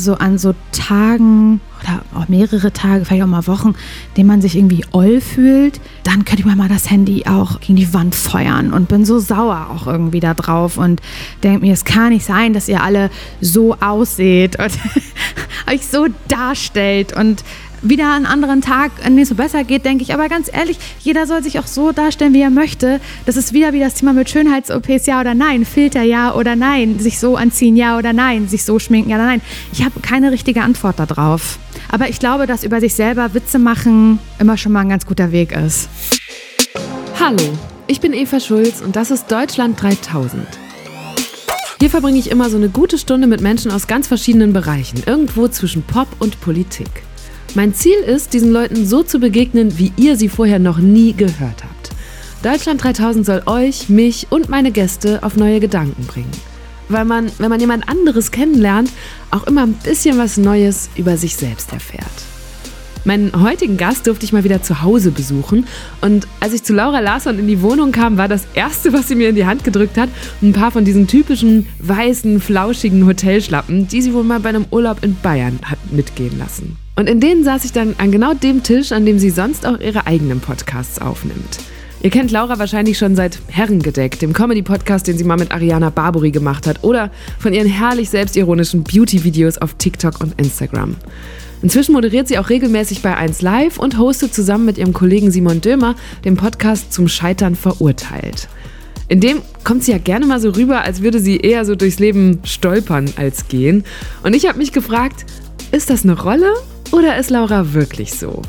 so an so Tagen oder auch mehrere Tage, vielleicht auch mal Wochen, denen man sich irgendwie oll fühlt, dann könnte ich mir mal das Handy auch gegen die Wand feuern und bin so sauer auch irgendwie da drauf und denke mir, es kann nicht sein, dass ihr alle so ausseht und euch so darstellt und wieder einen anderen Tag, an dem es so besser geht, denke ich. Aber ganz ehrlich, jeder soll sich auch so darstellen, wie er möchte. Das ist wieder wie das Thema mit Schönheits-OPs, ja oder nein, Filter, ja oder nein, sich so anziehen, ja oder nein, sich so schminken, ja oder nein. Ich habe keine richtige Antwort darauf. Aber ich glaube, dass über sich selber Witze machen immer schon mal ein ganz guter Weg ist. Hallo, ich bin Eva Schulz und das ist Deutschland 3000. Hier verbringe ich immer so eine gute Stunde mit Menschen aus ganz verschiedenen Bereichen, irgendwo zwischen Pop und Politik. Mein Ziel ist, diesen Leuten so zu begegnen, wie ihr sie vorher noch nie gehört habt. Deutschland 3000 soll euch, mich und meine Gäste auf neue Gedanken bringen. Weil man, wenn man jemand anderes kennenlernt, auch immer ein bisschen was Neues über sich selbst erfährt. Meinen heutigen Gast durfte ich mal wieder zu Hause besuchen. Und als ich zu Laura Larsson in die Wohnung kam, war das Erste, was sie mir in die Hand gedrückt hat, ein paar von diesen typischen weißen, flauschigen Hotelschlappen, die sie wohl mal bei einem Urlaub in Bayern hat mitgehen lassen. Und in denen saß ich dann an genau dem Tisch, an dem sie sonst auch ihre eigenen Podcasts aufnimmt. Ihr kennt Laura wahrscheinlich schon seit Herrengedeck, dem Comedy-Podcast, den sie mal mit Ariana Barbary gemacht hat, oder von ihren herrlich selbstironischen Beauty-Videos auf TikTok und Instagram. Inzwischen moderiert sie auch regelmäßig bei 1 Live und hostet zusammen mit ihrem Kollegen Simon Dömer den Podcast Zum Scheitern verurteilt. In dem kommt sie ja gerne mal so rüber, als würde sie eher so durchs Leben stolpern als gehen. Und ich habe mich gefragt, ist das eine Rolle oder ist Laura wirklich so?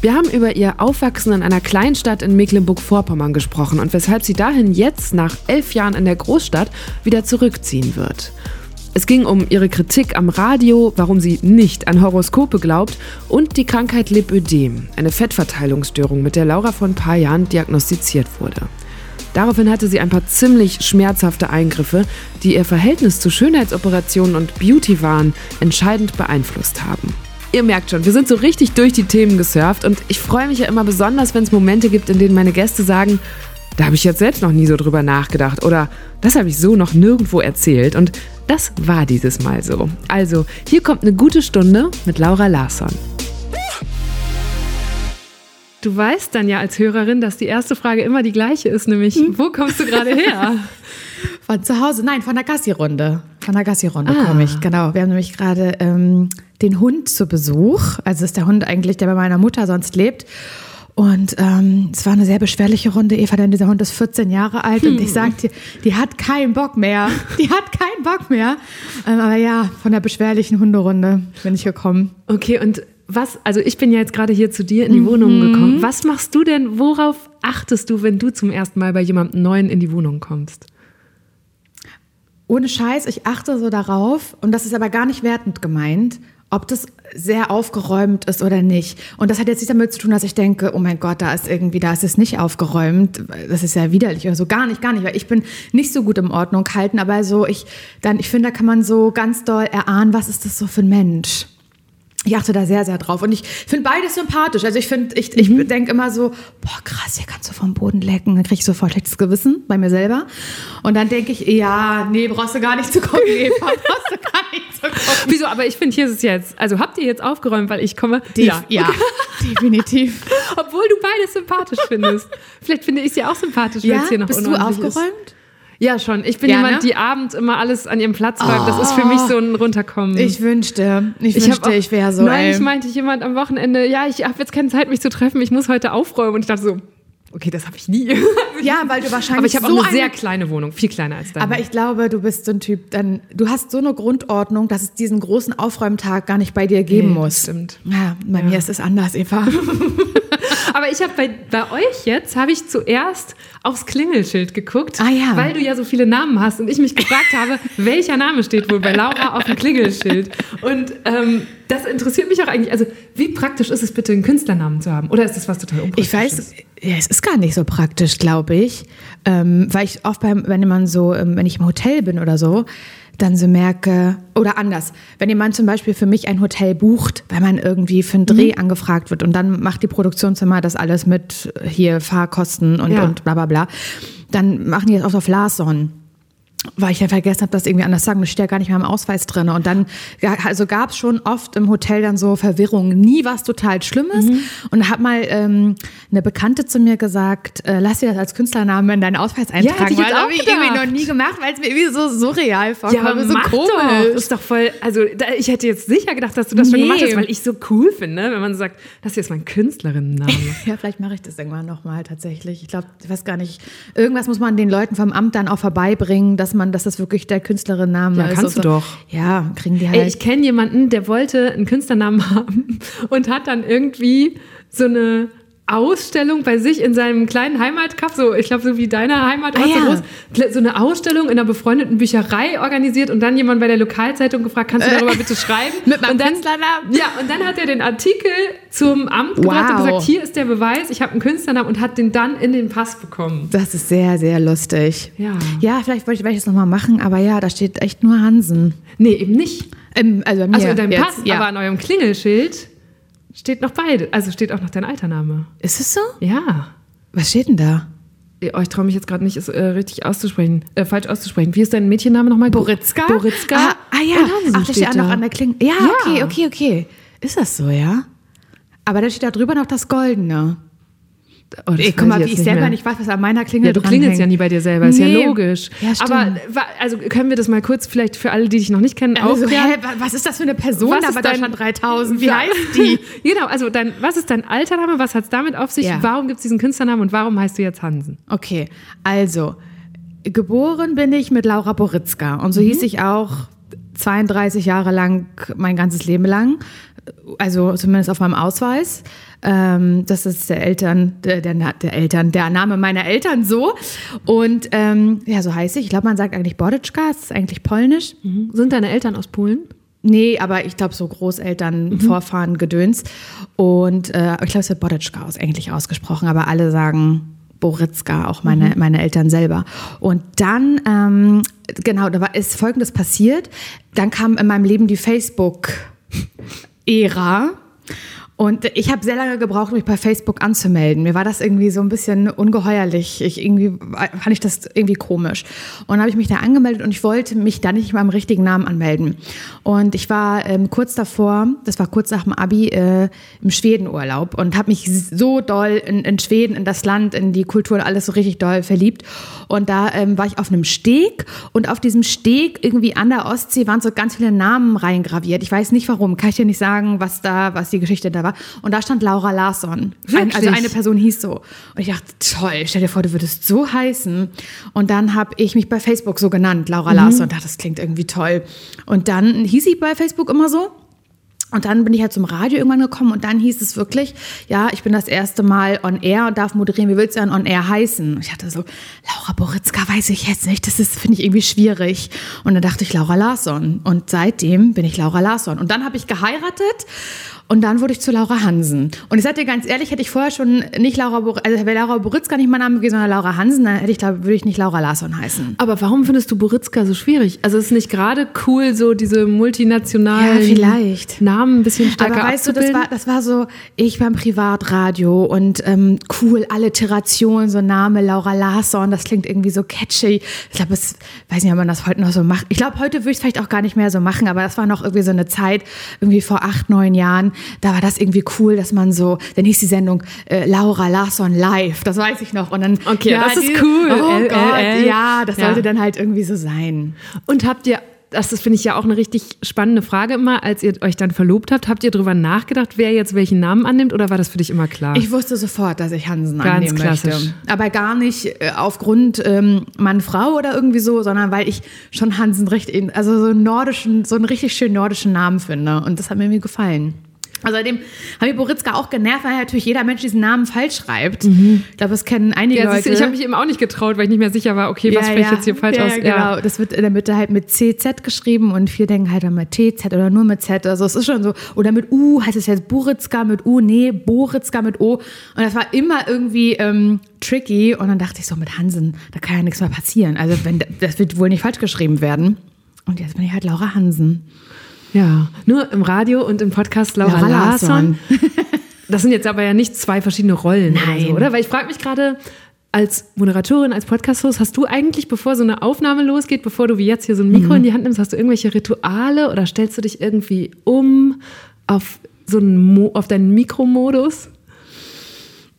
Wir haben über ihr Aufwachsen in einer Kleinstadt in Mecklenburg-Vorpommern gesprochen und weshalb sie dahin jetzt nach elf Jahren in der Großstadt wieder zurückziehen wird. Es ging um ihre Kritik am Radio, warum sie nicht an Horoskope glaubt und die Krankheit Lipödem, eine Fettverteilungsstörung, mit der Laura vor ein paar Jahren diagnostiziert wurde. Daraufhin hatte sie ein paar ziemlich schmerzhafte Eingriffe, die ihr Verhältnis zu Schönheitsoperationen und Beautywaren entscheidend beeinflusst haben. Ihr merkt schon, wir sind so richtig durch die Themen gesurft und ich freue mich ja immer besonders, wenn es Momente gibt, in denen meine Gäste sagen, da habe ich jetzt selbst noch nie so drüber nachgedacht oder das habe ich so noch nirgendwo erzählt und das war dieses Mal so. Also, hier kommt eine gute Stunde mit Laura Larsson. Du weißt dann ja als Hörerin, dass die erste Frage immer die gleiche ist, nämlich, wo kommst du gerade her? Von zu Hause, nein, von der Gassi-Runde. Von der Gassi-Runde ah. komme ich, genau. Wir haben nämlich gerade ähm, den Hund zu Besuch. Also ist der Hund eigentlich, der bei meiner Mutter sonst lebt. Und ähm, es war eine sehr beschwerliche Runde, Eva, denn dieser Hund ist 14 Jahre alt hm. und ich sagte, die hat keinen Bock mehr. Die hat keinen Bock mehr. Ähm, aber ja, von der beschwerlichen Hunderunde bin ich gekommen. Okay, und was, also ich bin ja jetzt gerade hier zu dir in die mhm. Wohnung gekommen. Was machst du denn, worauf achtest du, wenn du zum ersten Mal bei jemandem Neuen in die Wohnung kommst? Ohne Scheiß, ich achte so darauf, und das ist aber gar nicht wertend gemeint, ob das sehr aufgeräumt ist oder nicht. Und das hat jetzt nichts damit zu tun, dass ich denke, oh mein Gott, da ist irgendwie, da ist es nicht aufgeräumt. Das ist ja widerlich oder so. Gar nicht, gar nicht, weil ich bin nicht so gut im Ordnung halten, aber so, ich, dann, ich finde, da kann man so ganz doll erahnen, was ist das so für ein Mensch ich achte da sehr, sehr drauf. Und ich finde beides sympathisch. Also ich finde, ich, ich mhm. denke immer so, boah, krass, hier kannst du vom Boden lecken. Dann kriege ich sofort schlechtes Gewissen bei mir selber. Und dann denke ich, ja, nee, brauchst du gar nicht zu kommen, Eva. brauchst du gar nicht zu kommen. Wieso? Aber ich finde, hier ist es jetzt, also habt ihr jetzt aufgeräumt, weil ich komme? Def ja, ja definitiv. Obwohl du beides sympathisch findest. Vielleicht finde ich sie auch sympathisch, ja? wenn es hier noch Bist du aufgeräumt? Ist. Ja, schon. Ich bin ja, jemand, ne? die abends immer alles an ihrem Platz räumt. Oh, das ist für mich so ein Runterkommen. Ich wünschte, ich, ich wünschte, ich wäre so. Neulich meinte ich jemand am Wochenende, ja, ich habe jetzt keine Zeit, mich zu treffen, ich muss heute aufräumen. Und ich dachte so, okay, das habe ich nie. Ja, weil du wahrscheinlich. Aber ich habe so auch eine, eine sehr kleine Wohnung, viel kleiner als deine. Aber ich glaube, du bist so ein Typ, dann, du hast so eine Grundordnung, dass es diesen großen Aufräumtag gar nicht bei dir geben nee, muss. Stimmt. Ja, bei ja. mir ist es anders, Eva. Aber ich habe bei, bei euch jetzt, habe ich zuerst aufs Klingelschild geguckt, ah, ja. weil du ja so viele Namen hast und ich mich gefragt habe, welcher Name steht wohl bei Laura auf dem Klingelschild. Und ähm, das interessiert mich auch eigentlich. Also wie praktisch ist es bitte, einen Künstlernamen zu haben? Oder ist das was total unpraktisches? Ich weiß, ja, es ist gar nicht so praktisch, glaube ich. Ähm, weil ich oft beim, wenn man so, ähm, wenn ich im Hotel bin oder so, dann so merke, oder anders, wenn jemand zum Beispiel für mich ein Hotel bucht, weil man irgendwie für einen Dreh mhm. angefragt wird und dann macht die Produktionszimmer das alles mit hier Fahrkosten und, ja. und bla bla bla, dann machen die das auch auf Larson. Weil ich ja vergessen habe, das irgendwie anders sagen. Das steht ja gar nicht mehr im Ausweis drin. Und dann, ja, also gab es schon oft im Hotel dann so Verwirrungen. Nie was total Schlimmes. Mhm. Und da hat mal ähm, eine Bekannte zu mir gesagt, äh, lass dir das als Künstlernamen in deinen Ausweis eintragen. weil das habe ich irgendwie noch nie gemacht, weil es mir irgendwie so surreal vorkommt. Ja, aber so komisch. doch. Ist doch voll, also da, ich hätte jetzt sicher gedacht, dass du das schon Nee. gemacht hast, weil ich so cool finde, wenn man so sagt, das hier ist mein Künstlerinnenname. Ja, vielleicht mache ich das irgendwann nochmal tatsächlich. Ich glaube, ich weiß gar nicht. Irgendwas muss man den Leuten vom Amt dann auch vorbeibringen, dass man, dass das wirklich der Künstlerinnenname Ja, ist. kannst und du so. doch. Ja, kriegen die halt. Ey, ich kenne jemanden, der wollte einen Künstlernamen haben und hat dann irgendwie so eine Ausstellung bei sich in seinem kleinen Heimatkaff, so ich glaube so wie deine Heimat, Ah, so, ja. groß, so eine Ausstellung in einer befreundeten Bücherei organisiert und dann jemand bei der Lokalzeitung gefragt, kannst du darüber bitte schreiben? Äh. Mit meinem und dann, Künstlernamen? Ja, und dann hat er den Artikel zum Amt gebracht und Wow. gesagt, hier ist der Beweis, ich habe einen Künstlernamen und hat den dann in den Pass bekommen. das ist sehr, sehr lustig. Ja. Ja, vielleicht wollte ich, ich das nochmal machen, aber ja, da steht echt nur Hansen. Nee, eben nicht. Ähm, also bei mir Also in deinem jetzt, Pass, ja. aber an eurem Klingelschild steht noch beide. Also steht auch noch dein alter Name. Ist es so? Ja. Was steht denn da? Oh, ich traue mich jetzt gerade nicht, es äh, richtig auszusprechen, äh, falsch auszusprechen. Wie ist dein Mädchenname nochmal? Boritzka. Boritzka. Ah, ah ja, Hansen ach, das steht auch da. noch an der Klinge. Ja, Ja. okay, okay, okay. Ist das so, ja? Aber da steht da drüber noch das Goldene. Oh, Ey, guck mal, ich wie ich selber mehr. nicht weiß, was an meiner Klingel Ja, du klingelst ja nie bei dir selber, ist Nee. ja logisch. Ja, stimmt. Aber also können wir das mal kurz vielleicht für alle, die dich noch nicht kennen, Also, aufklären? hä, wa- was ist das für eine Person Was da ist bei Deutschland 3000? Wie Ja. heißt die? genau, also dein, was ist dein alter Name, was hat es damit auf sich, Ja. warum gibt es diesen Künstlernamen und warum heißt du jetzt Hansen? Okay, also, geboren bin ich mit Laura Boritzka und so hieß ich auch 32 Jahre lang, mein ganzes Leben lang. Also zumindest auf meinem Ausweis. Ähm, das ist der Eltern, der, der, der Eltern, der Name meiner Eltern so. Und ähm, ja, so heiße ich. Ich glaube, man sagt eigentlich Boriczka, das ist eigentlich polnisch. Sind deine Eltern aus Polen? Nee, aber ich glaube, so Großeltern, Vorfahren, Gedöns. Und äh, ich glaube, es wird Boditschka aus, eigentlich ausgesprochen, aber alle sagen Boritzka, auch meine, meine Eltern selber. Und dann, ähm, genau, da war, ist Folgendes passiert. Dann kam in meinem Leben die Facebook-Ära. Und ich habe sehr lange gebraucht, mich bei Facebook anzumelden. Mir war das irgendwie so ein bisschen ungeheuerlich. Ich irgendwie fand ich das irgendwie komisch. Und habe ich mich da angemeldet und ich wollte mich da nicht mit meinem richtigen Namen anmelden. Und ich war ähm, kurz davor, das war kurz nach dem Abi, äh, im Schwedenurlaub und habe mich so doll in, in Schweden, in das Land, in die Kultur und alles so richtig doll verliebt. Und da ähm, war ich auf einem Steg und auf diesem Steg irgendwie an der Ostsee waren so ganz viele Namen reingraviert. Ich weiß nicht warum, kann ich dir nicht sagen, was da, was die Geschichte da war. Und da stand Laura Larsson. Ein, also eine Person hieß so. Und ich dachte, toll, stell dir vor, du würdest so heißen. Und dann habe ich mich bei Facebook so genannt, Laura Larsson. Und dachte, das klingt irgendwie toll. Und dann hieß ich bei Facebook immer so. Und dann bin ich halt zum Radio irgendwann gekommen und dann hieß es wirklich, ja, ich bin das erste Mal on air und darf moderieren. Wie willst du denn on air heißen? Und ich hatte so, Laura Boritzka weiß ich jetzt nicht. Das ist, finde ich, irgendwie schwierig. Und dann dachte ich Laura Larsson. Und seitdem bin ich Laura Larsson. Und dann habe ich geheiratet und dann wurde ich zu Laura Hansen. Und ich sage dir ganz ehrlich, hätte ich vorher schon nicht Laura, Bor also wäre Laura Boritzka nicht mein Name gewesen, sondern Laura Hansen, dann hätte ich, glaube würde ich nicht Laura Larsson heißen. Aber warum findest du Boritzka so schwierig? Also ist nicht gerade cool, so diese multinationalen Ja. Namen ein bisschen stärker Aber weißt du, das war, das war so, ich beim Privatradio und ähm, cool, Alliteration, so Name Laura Larsson, das klingt irgendwie so catchy. Ich glaube, es weiß nicht, ob man das heute noch so macht. Ich glaube, heute würde ich es vielleicht auch gar nicht mehr so machen, aber das war noch irgendwie so eine Zeit, irgendwie vor acht, neun Jahren, da war das irgendwie cool, dass man so, dann hieß die Sendung äh, Laura Larsson live, das weiß ich noch. Und dann, Okay, das ist cool. Oh L, Gott, L. ja, das Ja. sollte dann halt irgendwie so sein. Und habt ihr, das ist, finde ich ja auch eine richtig spannende Frage immer, als ihr euch dann verlobt habt, habt ihr drüber nachgedacht, wer jetzt welchen Namen annimmt oder war das für dich immer klar? Ich wusste sofort, dass ich Hansen Ganz annehmen klassisch. möchte. Aber gar nicht äh, aufgrund ähm, Mann, Frau oder irgendwie so, sondern weil ich schon Hansen richtig, also so einen nordischen, so einen richtig schönen nordischen Namen finde. Und das hat mir irgendwie gefallen. Außerdem habe ich Boritzka auch genervt, weil natürlich jeder Mensch diesen Namen falsch schreibt. Ich glaube, das kennen einige ja, Leute. du, ich habe mich eben auch nicht getraut, weil ich nicht mehr sicher war, okay, was spreche ich jetzt hier falsch ja, aus? Ja, genau. Das wird in der Mitte halt mit CZ geschrieben und viele denken halt dann mit TZ oder nur mit Z. Also es ist schon so. Oder mit U heißt es jetzt Buritzka mit U, nee, Boritzka mit O. Und das war immer irgendwie ähm, tricky. Und dann dachte ich so, mit Hansen, da kann ja nichts mehr passieren. Also wenn das wird wohl nicht falsch geschrieben werden. Und jetzt bin ich halt Laura Hansen. Ja, nur im Radio und im Podcast Laura, Laura Larsson. Das sind jetzt aber ja nicht zwei verschiedene Rollen oder Nein. so, oder? Weil ich frage mich gerade, als Moderatorin, als Podcast-Host, hast du eigentlich, bevor so eine Aufnahme losgeht, bevor du wie jetzt hier so ein Mikro mhm. in die Hand nimmst, hast du irgendwelche Rituale oder stellst du dich irgendwie um auf so einen Mo auf deinen Mikromodus?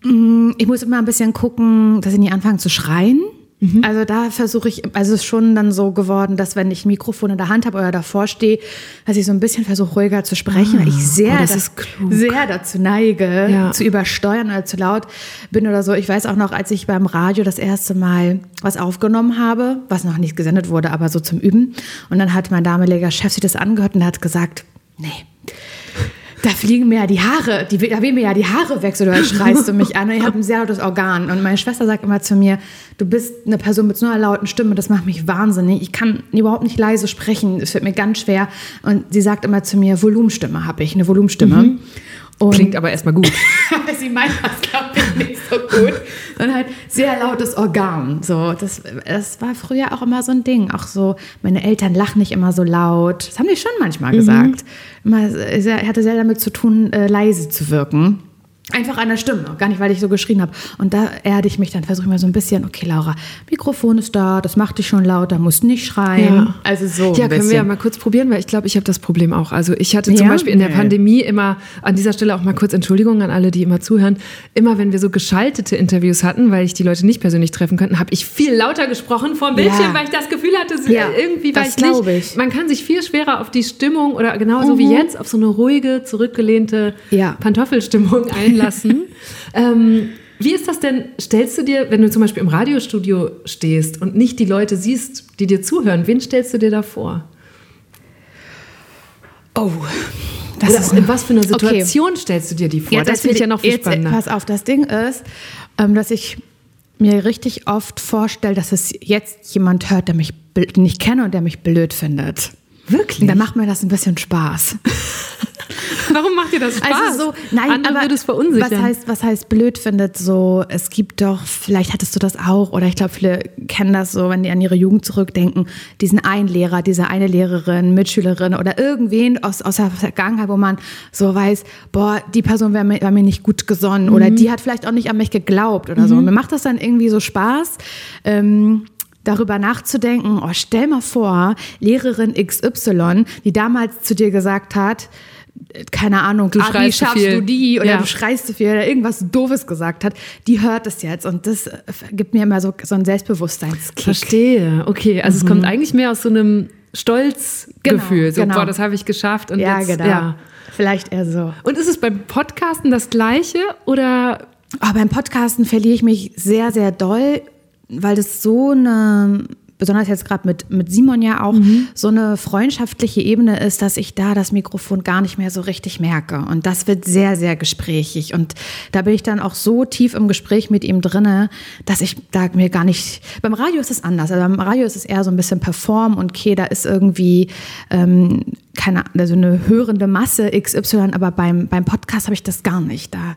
Mm, ich muss immer ein bisschen gucken, dass ich nicht anfange zu schreien. Mhm. Also da versuche ich, also es ist schon dann so geworden, dass wenn ich ein Mikrofon in der Hand habe oder davor stehe, dass ich so ein bisschen versuche, ruhiger zu sprechen, ah, weil ich ah, sehr, oh, das sehr dazu neige, ja. zu übersteuern oder zu laut bin oder so. Ich weiß auch noch, als ich beim Radio das erste Mal was aufgenommen habe, was noch nicht gesendet wurde, aber so zum Üben. Und dann hat mein damaliger Chef sich das angehört und hat gesagt, nee, da fliegen mir ja die Haare, die, da wehen mir ja die Haare weg, so du schreist du mich an. Und ich habe ein sehr lautes Organ. Und meine Schwester sagt immer zu mir, du bist eine Person mit so einer lauten Stimme, das macht mich wahnsinnig. Ich kann überhaupt nicht leise sprechen, es wird mir ganz schwer. Und sie sagt immer zu mir, Volumenstimme habe ich, eine Volumenstimme. Mhm. Klingt aber erstmal gut. sie meint das, glaube ich, nicht so gut. Und halt sehr lautes Organ. So, das, das war früher auch immer so ein Ding. Auch so, meine Eltern lachen nicht immer so laut. Das haben die schon manchmal mhm. gesagt. Immer, hatte sehr damit zu tun, äh, leise zu wirken. Einfach an der Stimme, gar nicht, weil ich so geschrien habe. Und da erde ich mich dann, versuche ich mal so ein bisschen, okay, Laura, Mikrofon ist da, das macht dich schon lauter, musst nicht schreien. Ja. Also so. Ja, können wir ja mal kurz probieren, weil ich glaube, ich habe das Problem auch. Also ich hatte zum ja? Beispiel in der Pandemie immer, an dieser Stelle auch mal kurz Entschuldigung an alle, die immer zuhören, immer wenn wir so geschaltete Interviews hatten, weil ich die Leute nicht persönlich treffen könnte, habe ich viel lauter gesprochen vor dem Bildschirm, ja. weil ich das Gefühl hatte, ja, irgendwie war ich nicht. Ich. Man kann sich viel schwerer auf die Stimmung oder genauso mhm. wie jetzt auf so eine ruhige, zurückgelehnte Pantoffelstimmung einlassen lassen. ähm, wie ist das denn? Stellst du dir, wenn du zum Beispiel im Radiostudio stehst und nicht die Leute siehst, die dir zuhören, wen stellst du dir da vor? Oh, das Oder ist in was für einer Situation okay. stellst du dir die vor? Ja, das, das finde ich ja noch viel jetzt, spannender. Pass auf, das Ding ist, ähm, dass ich mir richtig oft vorstelle, dass es jetzt jemand hört, der mich nicht kenne und der mich blöd findet. Wirklich? Dann macht mir das ein bisschen Spaß. Warum macht dir das Spaß? Also so, nein, Andere aber würde es verunsichern. Was heißt, was heißt blöd findet so, es gibt doch, vielleicht hattest du das auch, oder ich glaube, viele kennen das so, wenn die an ihre Jugend zurückdenken, diesen einen Lehrer, diese eine Lehrerin, Mitschülerin oder irgendwen aus, aus der Vergangenheit, wo man so weiß, boah, die Person wäre mir, war mir nicht gut gesonnen mhm. oder die hat vielleicht auch nicht an mich geglaubt oder mhm. so. Und mir macht das dann irgendwie so Spaß. Ähm, darüber nachzudenken, oh, stell mal vor, Lehrerin XY, die damals zu dir gesagt hat, keine Ahnung, du Abi, schaffst viel. du die oder ja. du schreist zu viel oder irgendwas Doofes gesagt hat, die hört es jetzt und das gibt mir immer so, so ein Selbstbewusstseinskick. Verstehe, okay, also mhm. es kommt eigentlich mehr aus so einem Stolzgefühl, genau, so, genau. boah, das habe ich geschafft und ja, jetzt, genau. ja, vielleicht eher so. Und ist es beim Podcasten das Gleiche oder? Oh, beim Podcasten verliere ich mich sehr, sehr doll weil das so eine, besonders jetzt gerade mit, mit Simon ja auch, mhm. so eine freundschaftliche Ebene ist, dass ich da das Mikrofon gar nicht mehr so richtig merke. Und das wird sehr, sehr gesprächig. Und da bin ich dann auch so tief im Gespräch mit ihm drinne, dass ich da mir gar nicht. Beim Radio ist es anders. Also beim Radio ist es eher so ein bisschen Perform und okay, da ist irgendwie ähm, keine also eine hörende Masse XY, aber beim, beim Podcast habe ich das gar nicht. Da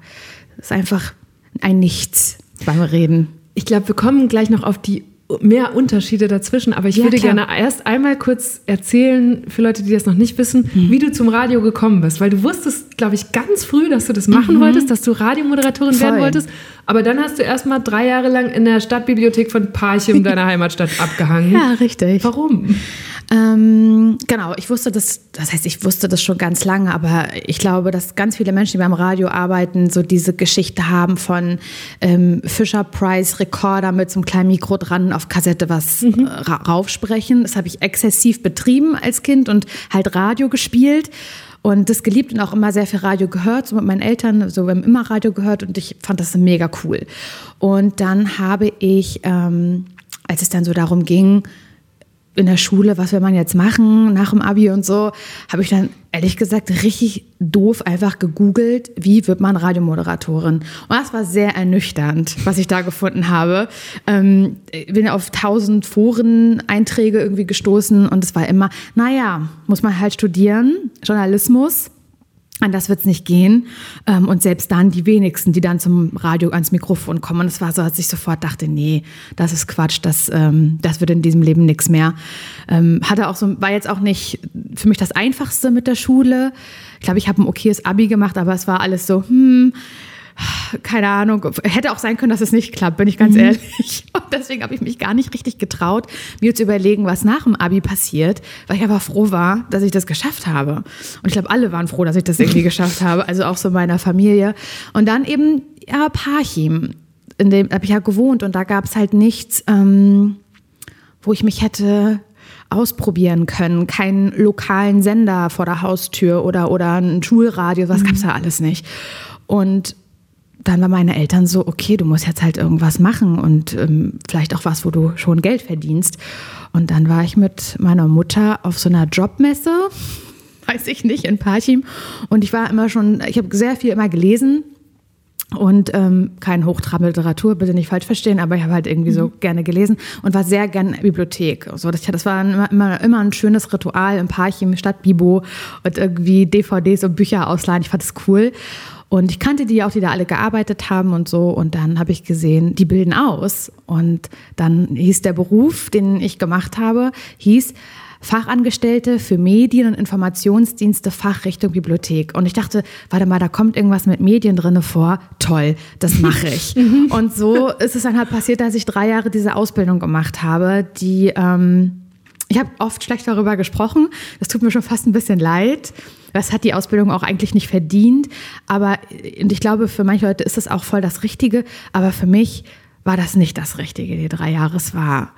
ist einfach ein Nichts beim Reden. Ich glaube, wir kommen gleich noch auf die mehr Unterschiede dazwischen, aber ich ja, würde klar. gerne erst einmal kurz erzählen, für Leute, die das noch nicht wissen, mhm. wie du zum Radio gekommen bist. Weil du wusstest, glaube ich, ganz früh, dass du das machen mhm. wolltest, dass du Radiomoderatorin Voll. werden wolltest. Aber dann hast du erst mal drei Jahre lang in der Stadtbibliothek von Parchim, deiner Heimatstadt, abgehangen. Ja, richtig. Warum? Ähm, genau, ich wusste das, das heißt, ich wusste das schon ganz lange, aber ich glaube, dass ganz viele Menschen, die beim Radio arbeiten, so diese Geschichte haben von ähm, Fisher Price Recorder mit so einem kleinen Mikro dran auf Kassette was mhm. Äh, raufsprechen. Das habe ich exzessiv betrieben als Kind und halt Radio gespielt und das geliebt und auch immer sehr viel Radio gehört, so mit meinen Eltern, so wir haben immer Radio gehört und ich fand das mega cool. Und dann habe ich, ähm, als es dann so darum ging, in der Schule, was will man jetzt machen nach dem Abi und so, habe ich dann ehrlich gesagt richtig doof einfach gegoogelt, wie wird man Radiomoderatorin. Und das war sehr ernüchternd, was ich da gefunden habe. Ähm, bin auf tausend Foren-Einträge irgendwie gestoßen und es war immer, naja, muss man halt studieren, Journalismus an das wird es nicht gehen. Ähm, und selbst dann die wenigsten, die dann zum Radio ans Mikrofon kommen. Und es war so, dass ich sofort dachte, nee, das ist Quatsch, das, ähm, das wird in diesem Leben nichts mehr. Ähm, hatte auch so, war jetzt auch nicht für mich das Einfachste mit der Schule. Ich glaube, ich habe ein okayes Abi gemacht, aber es war alles so, hm, keine Ahnung, hätte auch sein können, dass es nicht klappt, bin ich ganz mhm. ehrlich. Und deswegen habe ich mich gar nicht richtig getraut, mir zu überlegen, was nach dem Abi passiert, weil ich aber froh war, dass ich das geschafft habe. Und ich glaube, alle waren froh, dass ich das irgendwie geschafft habe, also auch so meiner Familie. Und dann eben, ja, Parchim, in dem habe ich ja gewohnt und da gab es halt nichts, ähm, wo ich mich hätte ausprobieren können. Keinen lokalen Sender vor der Haustür oder, oder ein Schulradio, was mhm. gab es da alles nicht. Und dann waren meine Eltern so, okay, du musst jetzt halt irgendwas machen und ähm, vielleicht auch was, wo du schon Geld verdienst. Und dann war ich mit meiner Mutter auf so einer Jobmesse, weiß ich nicht, in Parchim. Und ich war immer schon, ich habe sehr viel immer gelesen und ähm, kein Hochtrab Literatur, bitte nicht falsch verstehen, aber ich habe halt irgendwie so mhm. gerne gelesen und war sehr gerne in der Bibliothek. So, das, das war immer, immer, immer ein schönes Ritual im Parchim statt Bibo und irgendwie DVDs und Bücher ausleihen. Ich fand das cool. Und ich kannte die auch, die da alle gearbeitet haben und so. Und dann habe ich gesehen, die bilden aus. Und dann hieß der Beruf, den ich gemacht habe, hieß Fachangestellte für Medien- und Informationsdienste Fachrichtung Bibliothek. Und ich dachte, warte mal, da kommt irgendwas mit Medien drinne vor. Toll, das mache ich. Mhm. und so ist es dann halt passiert, dass ich drei Jahre diese Ausbildung gemacht habe, die ähm, ich habe oft schlecht darüber gesprochen. Das tut mir schon fast ein bisschen leid. Das hat die Ausbildung auch eigentlich nicht verdient. Aber und ich glaube, für manche Leute ist das auch voll das Richtige. Aber für mich war das nicht das Richtige. Die drei Jahre, es war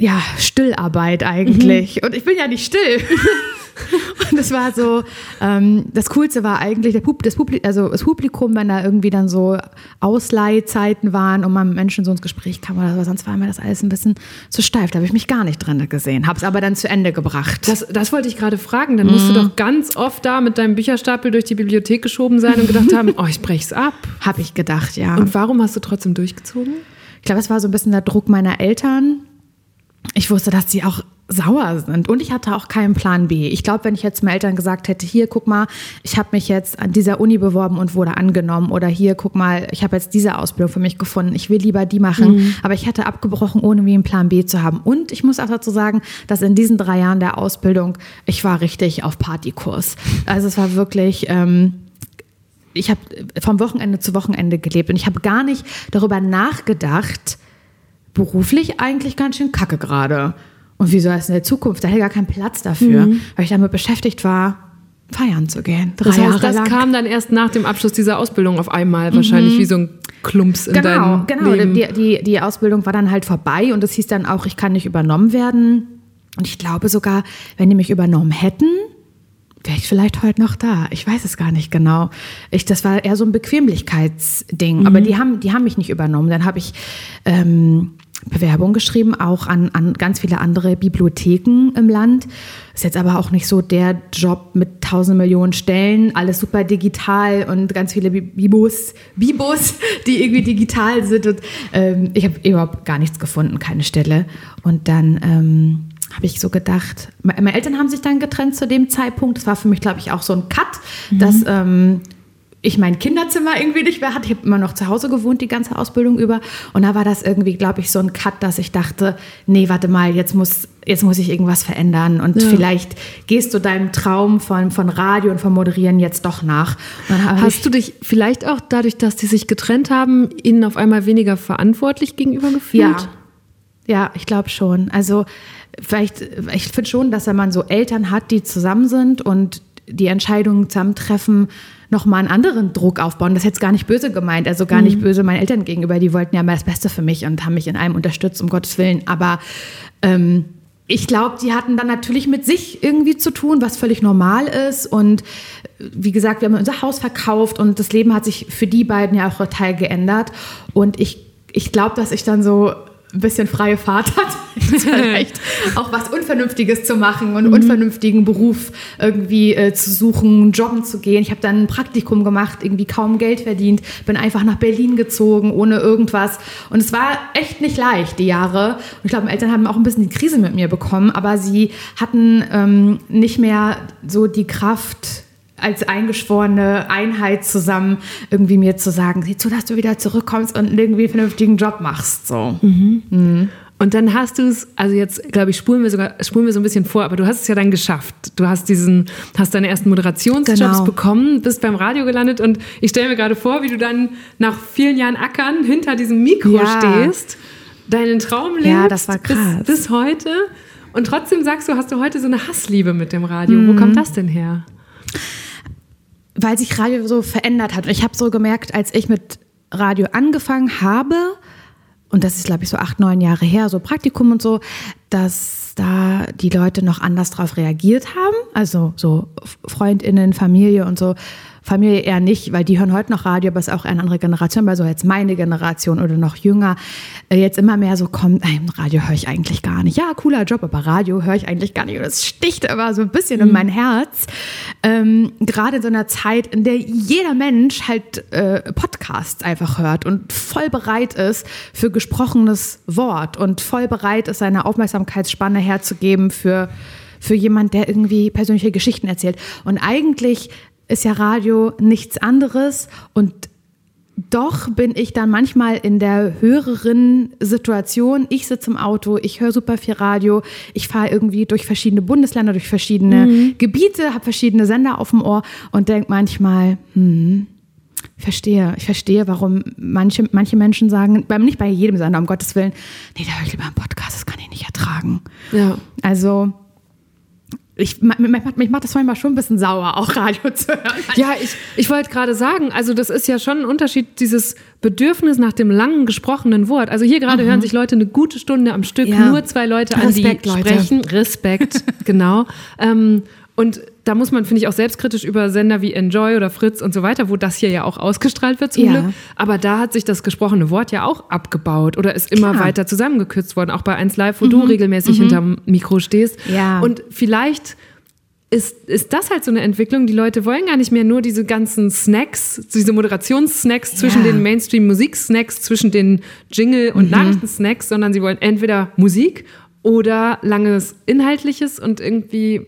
ja Stillarbeit eigentlich. Mhm. Und ich bin ja nicht still. Und das war so, ähm, das Coolste war eigentlich der Pub das, Publikum, also das Publikum, wenn da irgendwie dann so Ausleihzeiten waren und man mit Menschen so ins Gespräch kam oder so, sonst war mir das alles ein bisschen zu steif. Da habe ich mich gar nicht drin gesehen. Habe es aber dann zu Ende gebracht. Das, das wollte ich gerade fragen. Dann musst du mhm. doch ganz oft da mit deinem Bücherstapel durch die Bibliothek geschoben sein und gedacht haben, oh, ich brech's ab. Habe ich gedacht, ja. Und warum hast du trotzdem durchgezogen? Ich glaube, es war so ein bisschen der Druck meiner Eltern. Ich wusste, dass sie auch sauer sind. Und ich hatte auch keinen Plan B. Ich glaube, wenn ich jetzt meinen Eltern gesagt hätte, hier, guck mal, ich habe mich jetzt an dieser Uni beworben und wurde angenommen oder hier, guck mal, ich habe jetzt diese Ausbildung für mich gefunden, ich will lieber die machen, mhm. aber ich hätte abgebrochen, ohne wie einen Plan B zu haben. Und ich muss auch dazu sagen, dass in diesen drei Jahren der Ausbildung, ich war richtig auf Partykurs. Also es war wirklich... Ähm, ich habe vom Wochenende zu Wochenende gelebt und ich habe gar nicht darüber nachgedacht, beruflich eigentlich ganz schön kacke gerade. Und wie soll es in der Zukunft? Da hätte gar keinen Platz dafür, mhm. weil ich damit beschäftigt war, feiern zu gehen. Drei das heißt, Jahre das lang. kam dann erst nach dem Abschluss dieser Ausbildung auf einmal, mhm. wahrscheinlich wie so ein Klumps in genau, deinem Genau, Leben. Die, die, die Ausbildung war dann halt vorbei und es hieß dann auch, ich kann nicht übernommen werden. Und ich glaube sogar, wenn die mich übernommen hätten, wäre ich vielleicht heute noch da. Ich weiß es gar nicht genau. Ich, das war eher so ein Bequemlichkeitsding. Mhm. Aber die haben, die haben mich nicht übernommen. Dann habe ich ähm, Bewerbung geschrieben, auch an, an ganz viele andere Bibliotheken im Land. Ist jetzt aber auch nicht so der Job mit tausend Millionen Stellen, alles super digital und ganz viele Bibos, Bibos, die irgendwie digital sind. Und ähm, ich habe überhaupt gar nichts gefunden, keine Stelle. Und dann ähm, habe ich so gedacht, meine Eltern haben sich dann getrennt zu dem Zeitpunkt. Das war für mich, glaube ich, auch so ein Cut, mhm. dass ähm, ich mein Kinderzimmer irgendwie nicht mehr hatte. Ich habe immer noch zu Hause gewohnt, die ganze Ausbildung über. Und da war das irgendwie, glaube ich, so ein Cut, dass ich dachte, nee, warte mal, jetzt muss, jetzt muss ich irgendwas verändern. Und ja. vielleicht gehst du deinem Traum von, von Radio und von Moderieren jetzt doch nach. Hast du dich vielleicht auch dadurch, dass die sich getrennt haben, ihnen auf einmal weniger verantwortlich gegenüber gefühlt? Ja, ja ich glaube schon. Also vielleicht, ich finde schon, dass wenn man so Eltern hat, die zusammen sind und die Entscheidungen zusammentreffen, nochmal einen anderen Druck aufbauen. Das ist jetzt gar nicht böse gemeint, also gar mhm. nicht böse meinen Eltern gegenüber. Die wollten ja mal das Beste für mich und haben mich in allem unterstützt, um Gottes Willen. Aber ähm, ich glaube, die hatten dann natürlich mit sich irgendwie zu tun, was völlig normal ist. Und wie gesagt, wir haben unser Haus verkauft und das Leben hat sich für die beiden ja auch total geändert. Und ich, ich glaube, dass ich dann so ein bisschen freie Fahrt hat, vielleicht auch was Unvernünftiges zu machen und einen mhm. unvernünftigen Beruf irgendwie äh, zu suchen, jobben zu gehen. Ich habe dann ein Praktikum gemacht, irgendwie kaum Geld verdient, bin einfach nach Berlin gezogen, ohne irgendwas. Und es war echt nicht leicht, die Jahre. Und ich glaube, meine Eltern haben auch ein bisschen die Krise mit mir bekommen, aber sie hatten ähm, nicht mehr so die Kraft, als eingeschworene Einheit zusammen irgendwie mir zu sagen, sieh zu, dass du wieder zurückkommst und irgendwie einen vernünftigen Job machst. So. Mhm. Mhm. Und dann hast du es, also jetzt glaube ich, spulen wir sogar, spulen wir so ein bisschen vor, aber du hast es ja dann geschafft. Du hast diesen, hast deine ersten Moderationsjobs Genau. bekommen, bist beim Radio gelandet und ich stelle mir gerade vor, wie du dann nach vielen Jahren Ackern hinter diesem Mikro Ja. stehst, deinen Traum lebst Ja, das war krass. Bis, bis heute und trotzdem sagst du, hast du heute so eine Hassliebe mit dem Radio. Wo Mhm. kommt das denn her? Weil sich Radio so verändert hat. Ich habe so gemerkt, als ich mit Radio angefangen habe, und das ist, glaube ich, so acht, neun Jahre her, so Praktikum und so, dass da die Leute noch anders drauf reagiert haben. Also so FreundInnen, Familie und so. Familie eher nicht, weil die hören heute noch Radio, aber es ist auch eine andere Generation, weil so jetzt meine Generation oder noch jünger äh, jetzt immer mehr so kommt, nein, Radio höre ich eigentlich gar nicht. Ja, cooler Job, aber Radio höre ich eigentlich gar nicht. Und das sticht immer so ein bisschen in mein Herz. Ähm, Gerade in so einer Zeit, in der jeder Mensch halt äh, Podcasts einfach hört und voll bereit ist für gesprochenes Wort und voll bereit ist, seine Aufmerksamkeitsspanne herzugeben für, für jemand, der irgendwie persönliche Geschichten erzählt. Und eigentlich ist ja Radio nichts anderes und doch bin ich dann manchmal in der höheren Situation. Ich sitze im Auto, ich höre super viel Radio, ich fahre irgendwie durch verschiedene Bundesländer, durch verschiedene Gebiete, habe verschiedene Sender auf dem Ohr und denke manchmal, hm, ich verstehe, ich verstehe, warum manche, manche Menschen sagen, beim, nicht bei jedem Sender, um Gottes Willen, nee, da höre ich lieber einen Podcast, das kann ich nicht ertragen. Ja. Also, ich, mich, macht- das manchmal schon ein bisschen sauer, auch Radio zu hören. Ja, ich, ich wollte gerade sagen, also das ist ja schon ein Unterschied, dieses Bedürfnis nach dem langen gesprochenen Wort. Also hier gerade hören sich Leute eine gute Stunde am Stück, Mhm. Ja. nur zwei Leute an Respekt, die Leute. sprechen. Respekt, genau. Ähm, und da muss man, finde ich, auch selbstkritisch über Sender wie Enjoy oder Fritz und so weiter, wo das hier ja auch ausgestrahlt wird zum Ja. Glück. Aber da hat sich das gesprochene Wort ja auch abgebaut oder ist immer Klar. Mhm. weiter zusammengekürzt worden, auch bei 1 Live, wo du regelmäßig hinterm Mikro stehst. Ja. Und vielleicht ist, ist das halt so eine Entwicklung. Die Leute wollen gar nicht mehr nur diese ganzen Snacks, diese Moderationssnacks zwischen Ja. den Mainstream-Musiksnacks, zwischen den Jingle- und Nachrichtensnacks, sondern sie wollen entweder Musik oder langes Inhaltliches und irgendwie,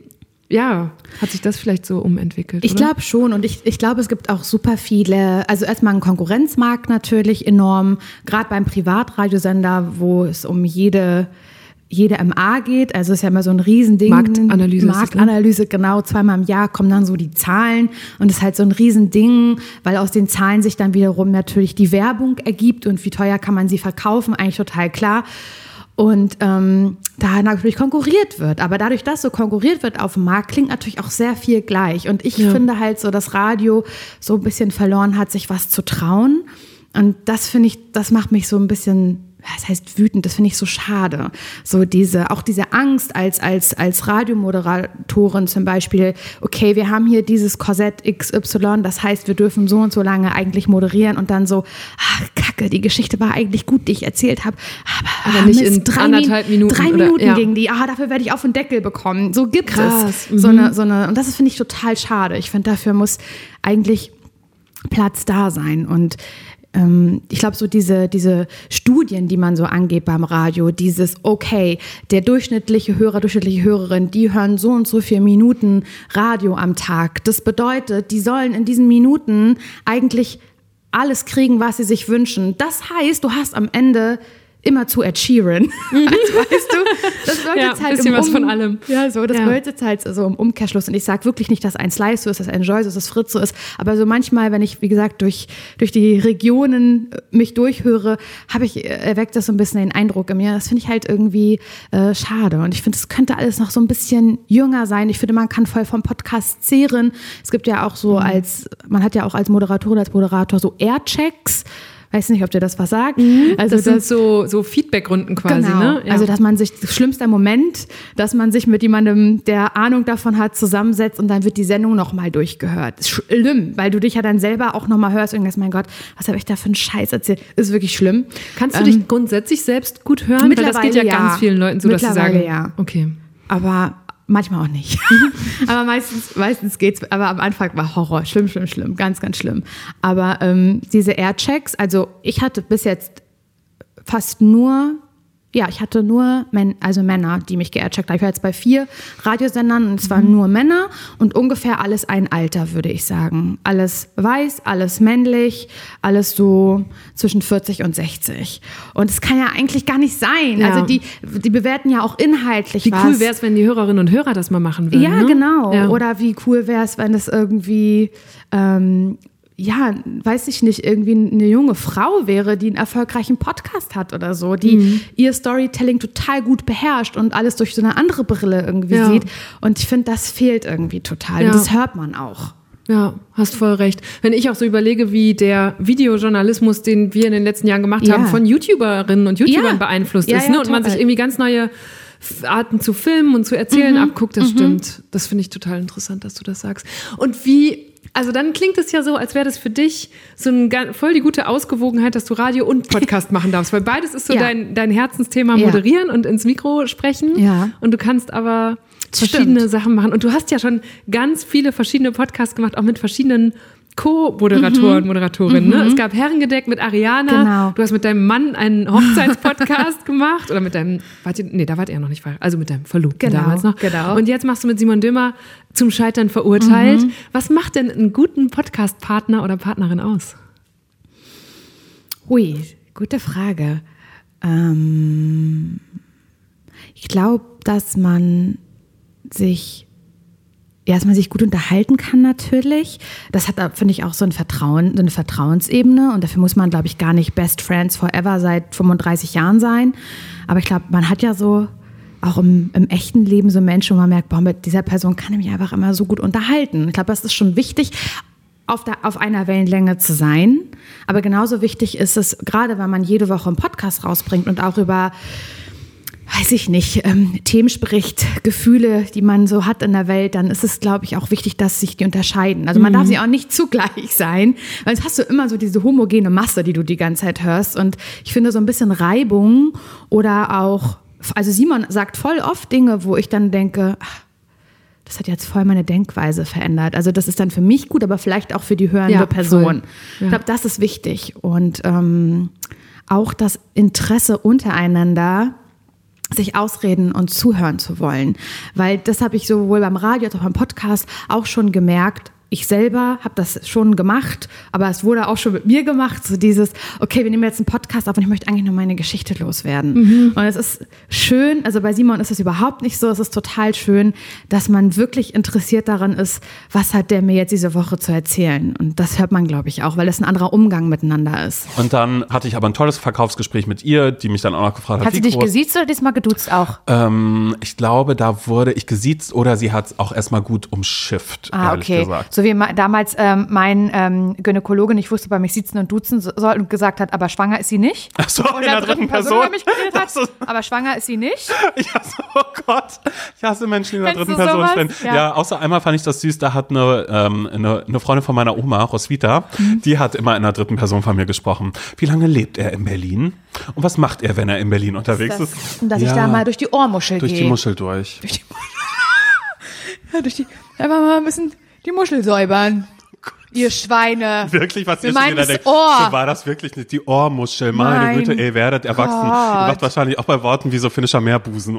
ja, hat sich das vielleicht so umentwickelt. Ich glaube schon und ich, ich glaube, es gibt auch super viele, also erstmal ein Konkurrenzmarkt natürlich enorm, gerade beim Privatradiosender, wo es um jede jede MA geht, also es ist ja immer so ein Riesending. Marktanalyse ne? Marktanalyse, genau. Zweimal im Jahr kommen dann so die Zahlen und es ist halt so ein Riesending, weil aus den Zahlen sich dann wiederum natürlich die Werbung ergibt und wie teuer kann man sie verkaufen, eigentlich total klar. Und ähm, da natürlich konkurriert wird. Aber dadurch, dass so konkurriert wird auf dem Markt, klingt natürlich auch sehr viel gleich. Und ich Ja. finde halt so, dass Radio so ein bisschen verloren hat, sich was zu trauen. Und das finde ich, das macht mich so ein bisschen, das heißt wütend, das finde ich so schade. So diese, auch diese Angst als, als, als Radiomoderatorin zum Beispiel, okay, wir haben hier dieses Korsett XY, das heißt, wir dürfen so und so lange eigentlich moderieren und dann so, ach, Kacke, die Geschichte war eigentlich gut, die ich erzählt habe, aber, Aber nicht Mist, in drei anderthalb Min- Minuten Drei oder- Minuten ja. ging die, ah, dafür werde ich auf den Deckel bekommen. So gibt Krass, es. So eine, so eine, und das ist, finde ich, total schade. Ich finde, dafür muss eigentlich Platz da sein. Und ich glaube, so diese, diese Studien, die man so angeht beim Radio, dieses, okay, der durchschnittliche Hörer, durchschnittliche Hörerin, die hören so und so viele Minuten Radio am Tag. Das bedeutet, die sollen in diesen Minuten eigentlich alles kriegen, was sie sich wünschen. Das heißt, du hast am Ende immer zu Ed Sheeran. Also, weißt du, das bedeutet Ja, halt bisschen im was von allem. Ja, so, das Ja. bedeutet halt so im Umkehrschluss. Und ich sage wirklich nicht, dass ein Slice so ist, dass ein Enjoy so ist, dass Fritz so ist. Aber so manchmal, wenn ich, wie gesagt, durch, durch die Regionen äh, mich durchhöre, habe ich, äh, erweckt das so ein bisschen den Eindruck in mir. Das finde ich halt irgendwie äh, schade. Und ich finde, es könnte alles noch so ein bisschen jünger sein. Ich finde, man kann voll vom Podcast zehren. Es gibt ja auch Mhm. so als, man hat ja auch als Moderatorin, als Moderator so Airchecks. Weiß nicht, ob dir das was sagt. Also Mhm. das sind so, so Feedbackrunden quasi, genau. ne? Ja. Also, dass man sich, schlimmster Moment, dass man sich mit jemandem, der Ahnung davon hat, zusammensetzt und dann wird die Sendung nochmal durchgehört. Ist schlimm, weil du dich ja dann selber auch nochmal hörst und denkst, mein Gott, was habe ich da für einen Scheiß erzählt? Ist wirklich schlimm. Kannst du Ähm, dich grundsätzlich selbst gut hören? Weil das geht ja, Mittlerweile ja. ganz vielen Leuten so, dass sie Mittlerweile sagen, ja. okay. aber manchmal auch nicht. aber meistens, meistens geht's. Aber am Anfang war Horror, schlimm, schlimm, schlimm, ganz, ganz schlimm. Aber ähm, diese Airchecks, also ich hatte bis jetzt fast nur ja, ich hatte nur Men also Männer, die mich geadcheckt haben. Ich war jetzt bei vier Radiosendern und es waren nur Männer und ungefähr alles ein Alter, würde ich sagen. Alles weiß, alles männlich, alles so zwischen 40 und 60. Und es kann ja eigentlich gar nicht sein. Ja. Also die, die bewerten ja auch inhaltlich Wie was. cool wäre es, wenn die Hörerinnen und Hörer das mal machen würden. Ja, ne? genau. Ja. Oder wie cool wäre es, wenn es irgendwie, ähm, ja, weiß ich nicht, irgendwie eine junge Frau wäre, die einen erfolgreichen Podcast hat oder so, die Mhm. ihr Storytelling total gut beherrscht und alles durch so eine andere Brille irgendwie Ja. sieht. Und ich finde, das fehlt irgendwie total. Ja. Und das hört man auch. Ja, hast voll recht. Wenn ich auch so überlege, wie der Videojournalismus, den wir in den letzten Jahren gemacht Ja. haben, von YouTuberinnen und YouTubern beeinflusst ist, ne? und man sich irgendwie ganz neue Arten zu filmen und zu erzählen abguckt, das stimmt. Das finde ich total interessant, dass du das sagst. Und wie, also dann klingt es ja so, als wäre das für dich so ein, ga- voll die gute Ausgewogenheit, dass du Radio und Podcast machen darfst, weil beides ist so Ja. dein, dein Herzensthema, Ja. moderieren und ins Mikro sprechen. Ja. Und du kannst aber Stimmt. verschiedene Sachen machen. Und du hast ja schon ganz viele verschiedene Podcasts gemacht, auch mit verschiedenen Co-Moderatoren, Moderatorinnen. Ne? Es gab Herrengedeck mit Ariana. Mhm. Genau. Du hast mit deinem Mann einen Hochzeitspodcast gemacht. Oder mit deinem, wart ihr, nee, da wart ihr noch nicht verheiratet. Also mit deinem Verlobten Genau, damals noch. genau. Und jetzt machst du mit Simon Dömer zum Scheitern verurteilt. Mhm. Was macht denn einen guten Podcast-Partner oder Partnerin aus? Hui, gute Frage. Ähm, ich glaube, dass man sich, ja, dass man sich gut unterhalten kann natürlich. Das hat, finde ich, auch so ein Vertrauen, so eine Vertrauensebene. Und dafür muss man, glaube ich, gar nicht Best Friends forever seit 35 Jahren sein. Aber ich glaube, man hat ja so auch im, im echten Leben so Menschen, wo man merkt, boah, mit dieser Person kann ich mich einfach immer so gut unterhalten. Ich glaube, das ist schon wichtig, auf, der, auf einer Wellenlänge zu sein. Aber genauso wichtig ist es, gerade wenn man jede Woche einen Podcast rausbringt und auch über, weiß ich nicht, ähm, Themen spricht, Gefühle, die man so hat in der Welt, dann ist es, glaube ich, auch wichtig, dass sich die unterscheiden. Also man darf sie auch nicht zugleich sein, weil sonst hast du immer so diese homogene Masse, die du die ganze Zeit hörst. Und ich finde so ein bisschen Reibung oder auch, also Simon sagt voll oft Dinge, wo ich dann denke, ach, das hat jetzt voll meine Denkweise verändert. Also das ist dann für mich gut, aber vielleicht auch für die hörende Ja. Person. Ja. Ich glaube, das ist wichtig. Und ähm, auch das Interesse untereinander, sich ausreden und zuhören zu wollen. Weil das habe ich sowohl beim Radio als auch beim Podcast auch schon gemerkt. Ich selber habe das schon gemacht, aber es wurde auch schon mit mir gemacht, so dieses, okay, wir nehmen jetzt einen Podcast auf und ich möchte eigentlich nur meine Geschichte loswerden. Und es ist schön, also bei Simon ist es überhaupt nicht so, es ist total schön, dass man wirklich interessiert daran ist, was hat der mir jetzt diese Woche zu erzählen. Und das hört man, glaube ich, auch, weil es ein anderer Umgang miteinander ist. Und dann hatte ich aber ein tolles Verkaufsgespräch mit ihr, die mich dann auch noch gefragt hat, Hat sie dich groß- gesiezt oder diesmal geduzt auch? Ähm, ich glaube, da wurde ich gesiezt oder sie hat es auch erstmal gut umschifft, Ah, ehrlich okay. gesagt. So wie ma- damals ähm, mein ähm, Gynäkologe nicht wusste, bei mich sitzen und duzen so- soll und gesagt hat, aber schwanger ist sie nicht. Ach so, Und in der dritten Person. über mich geredet hat, Das ist- aber schwanger ist sie nicht. Ich hasse, oh Gott, ich hasse Menschen, die in der dritten Person stehen. Ja. Ja. außer einmal fand ich das süß, da hat eine, ähm, eine, eine Freundin von meiner Oma, Roswitha, die hat immer in der dritten Person von mir gesprochen. Wie lange lebt er in Berlin? Und was macht er, wenn er in Berlin unterwegs ist? Und dass ich Ja, da mal durch die Ohrmuschel durch gehe. die Muschel durch. Ja, durch die, einfach mal ein bisschen die Muschel säubern. Ihr Schweine. Wirklich, was Wir ihr schon wieder das denkt, Ohr. so war das wirklich nicht die Ohrmuschel. Meine Mein Güte, ihr werdet erwachsen. Ihr macht wahrscheinlich auch bei Worten wie so finnischer Meerbusen.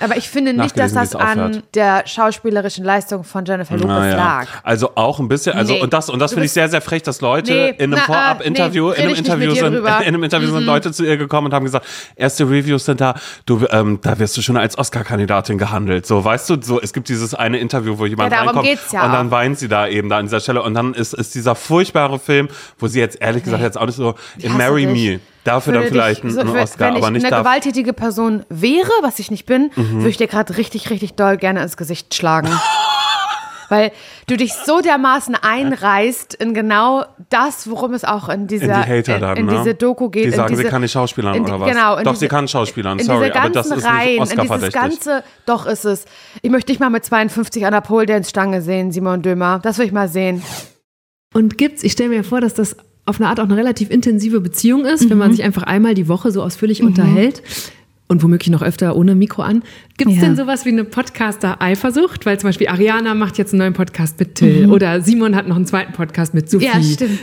Aber ich finde nicht, dass das an der schauspielerischen Leistung von Jennifer Lopez Naja. lag. Also auch ein bisschen, also Nee. und das und das finde ich sehr sehr frech, dass Leute Nee, in einem na, Vorab-Interview, äh, nee, in einem Interview sind, in einem Interview sind Leute zu ihr gekommen und haben gesagt, erste Reviews sind da, du ähm, da wirst du schon als Oscar-Kandidatin gehandelt, so weißt du, so es gibt dieses eine Interview, wo jemand Ja, reinkommt geht's ja und dann weint sie da eben da an dieser Stelle und dann ist ist dieser furchtbare Film, wo sie jetzt ehrlich gesagt jetzt auch nicht so in Marry. Me dafür dann vielleicht dich- einen, Oscar, wenn ich aber nicht eine dafür. gewalttätige Person wäre, was ich nicht bin, Mhm. würde ich dir gerade richtig, richtig doll gerne ins Gesicht schlagen. Weil du dich so dermaßen einreißt in genau das, worum es auch in dieser In die Hater in, dann, in ne? diese Doku geht. Die in sagen, diese, sie kann nicht schauspielern in die- oder was? Genau. in Doch, diese- sie kann schauspielern, in sorry, aber das ganzen ist nicht Reihen, in dieses ganze, doch ist es. Ich möchte dich mal mit 52 an der Pole Dance Stange sehen, Simon Dömer. Das will ich mal sehen. Und gibt's, ich stelle mir vor, dass das auf eine Art auch eine relativ intensive Beziehung ist, wenn man sich einfach einmal die Woche so ausführlich unterhält. und womöglich noch öfter ohne Mikro an. Gibt es Ja. denn sowas wie eine Podcaster-Eifersucht? Weil zum Beispiel Ariana macht jetzt einen neuen Podcast mit Till oder Simon hat noch einen zweiten Podcast mit Sophie. Ja, stimmt.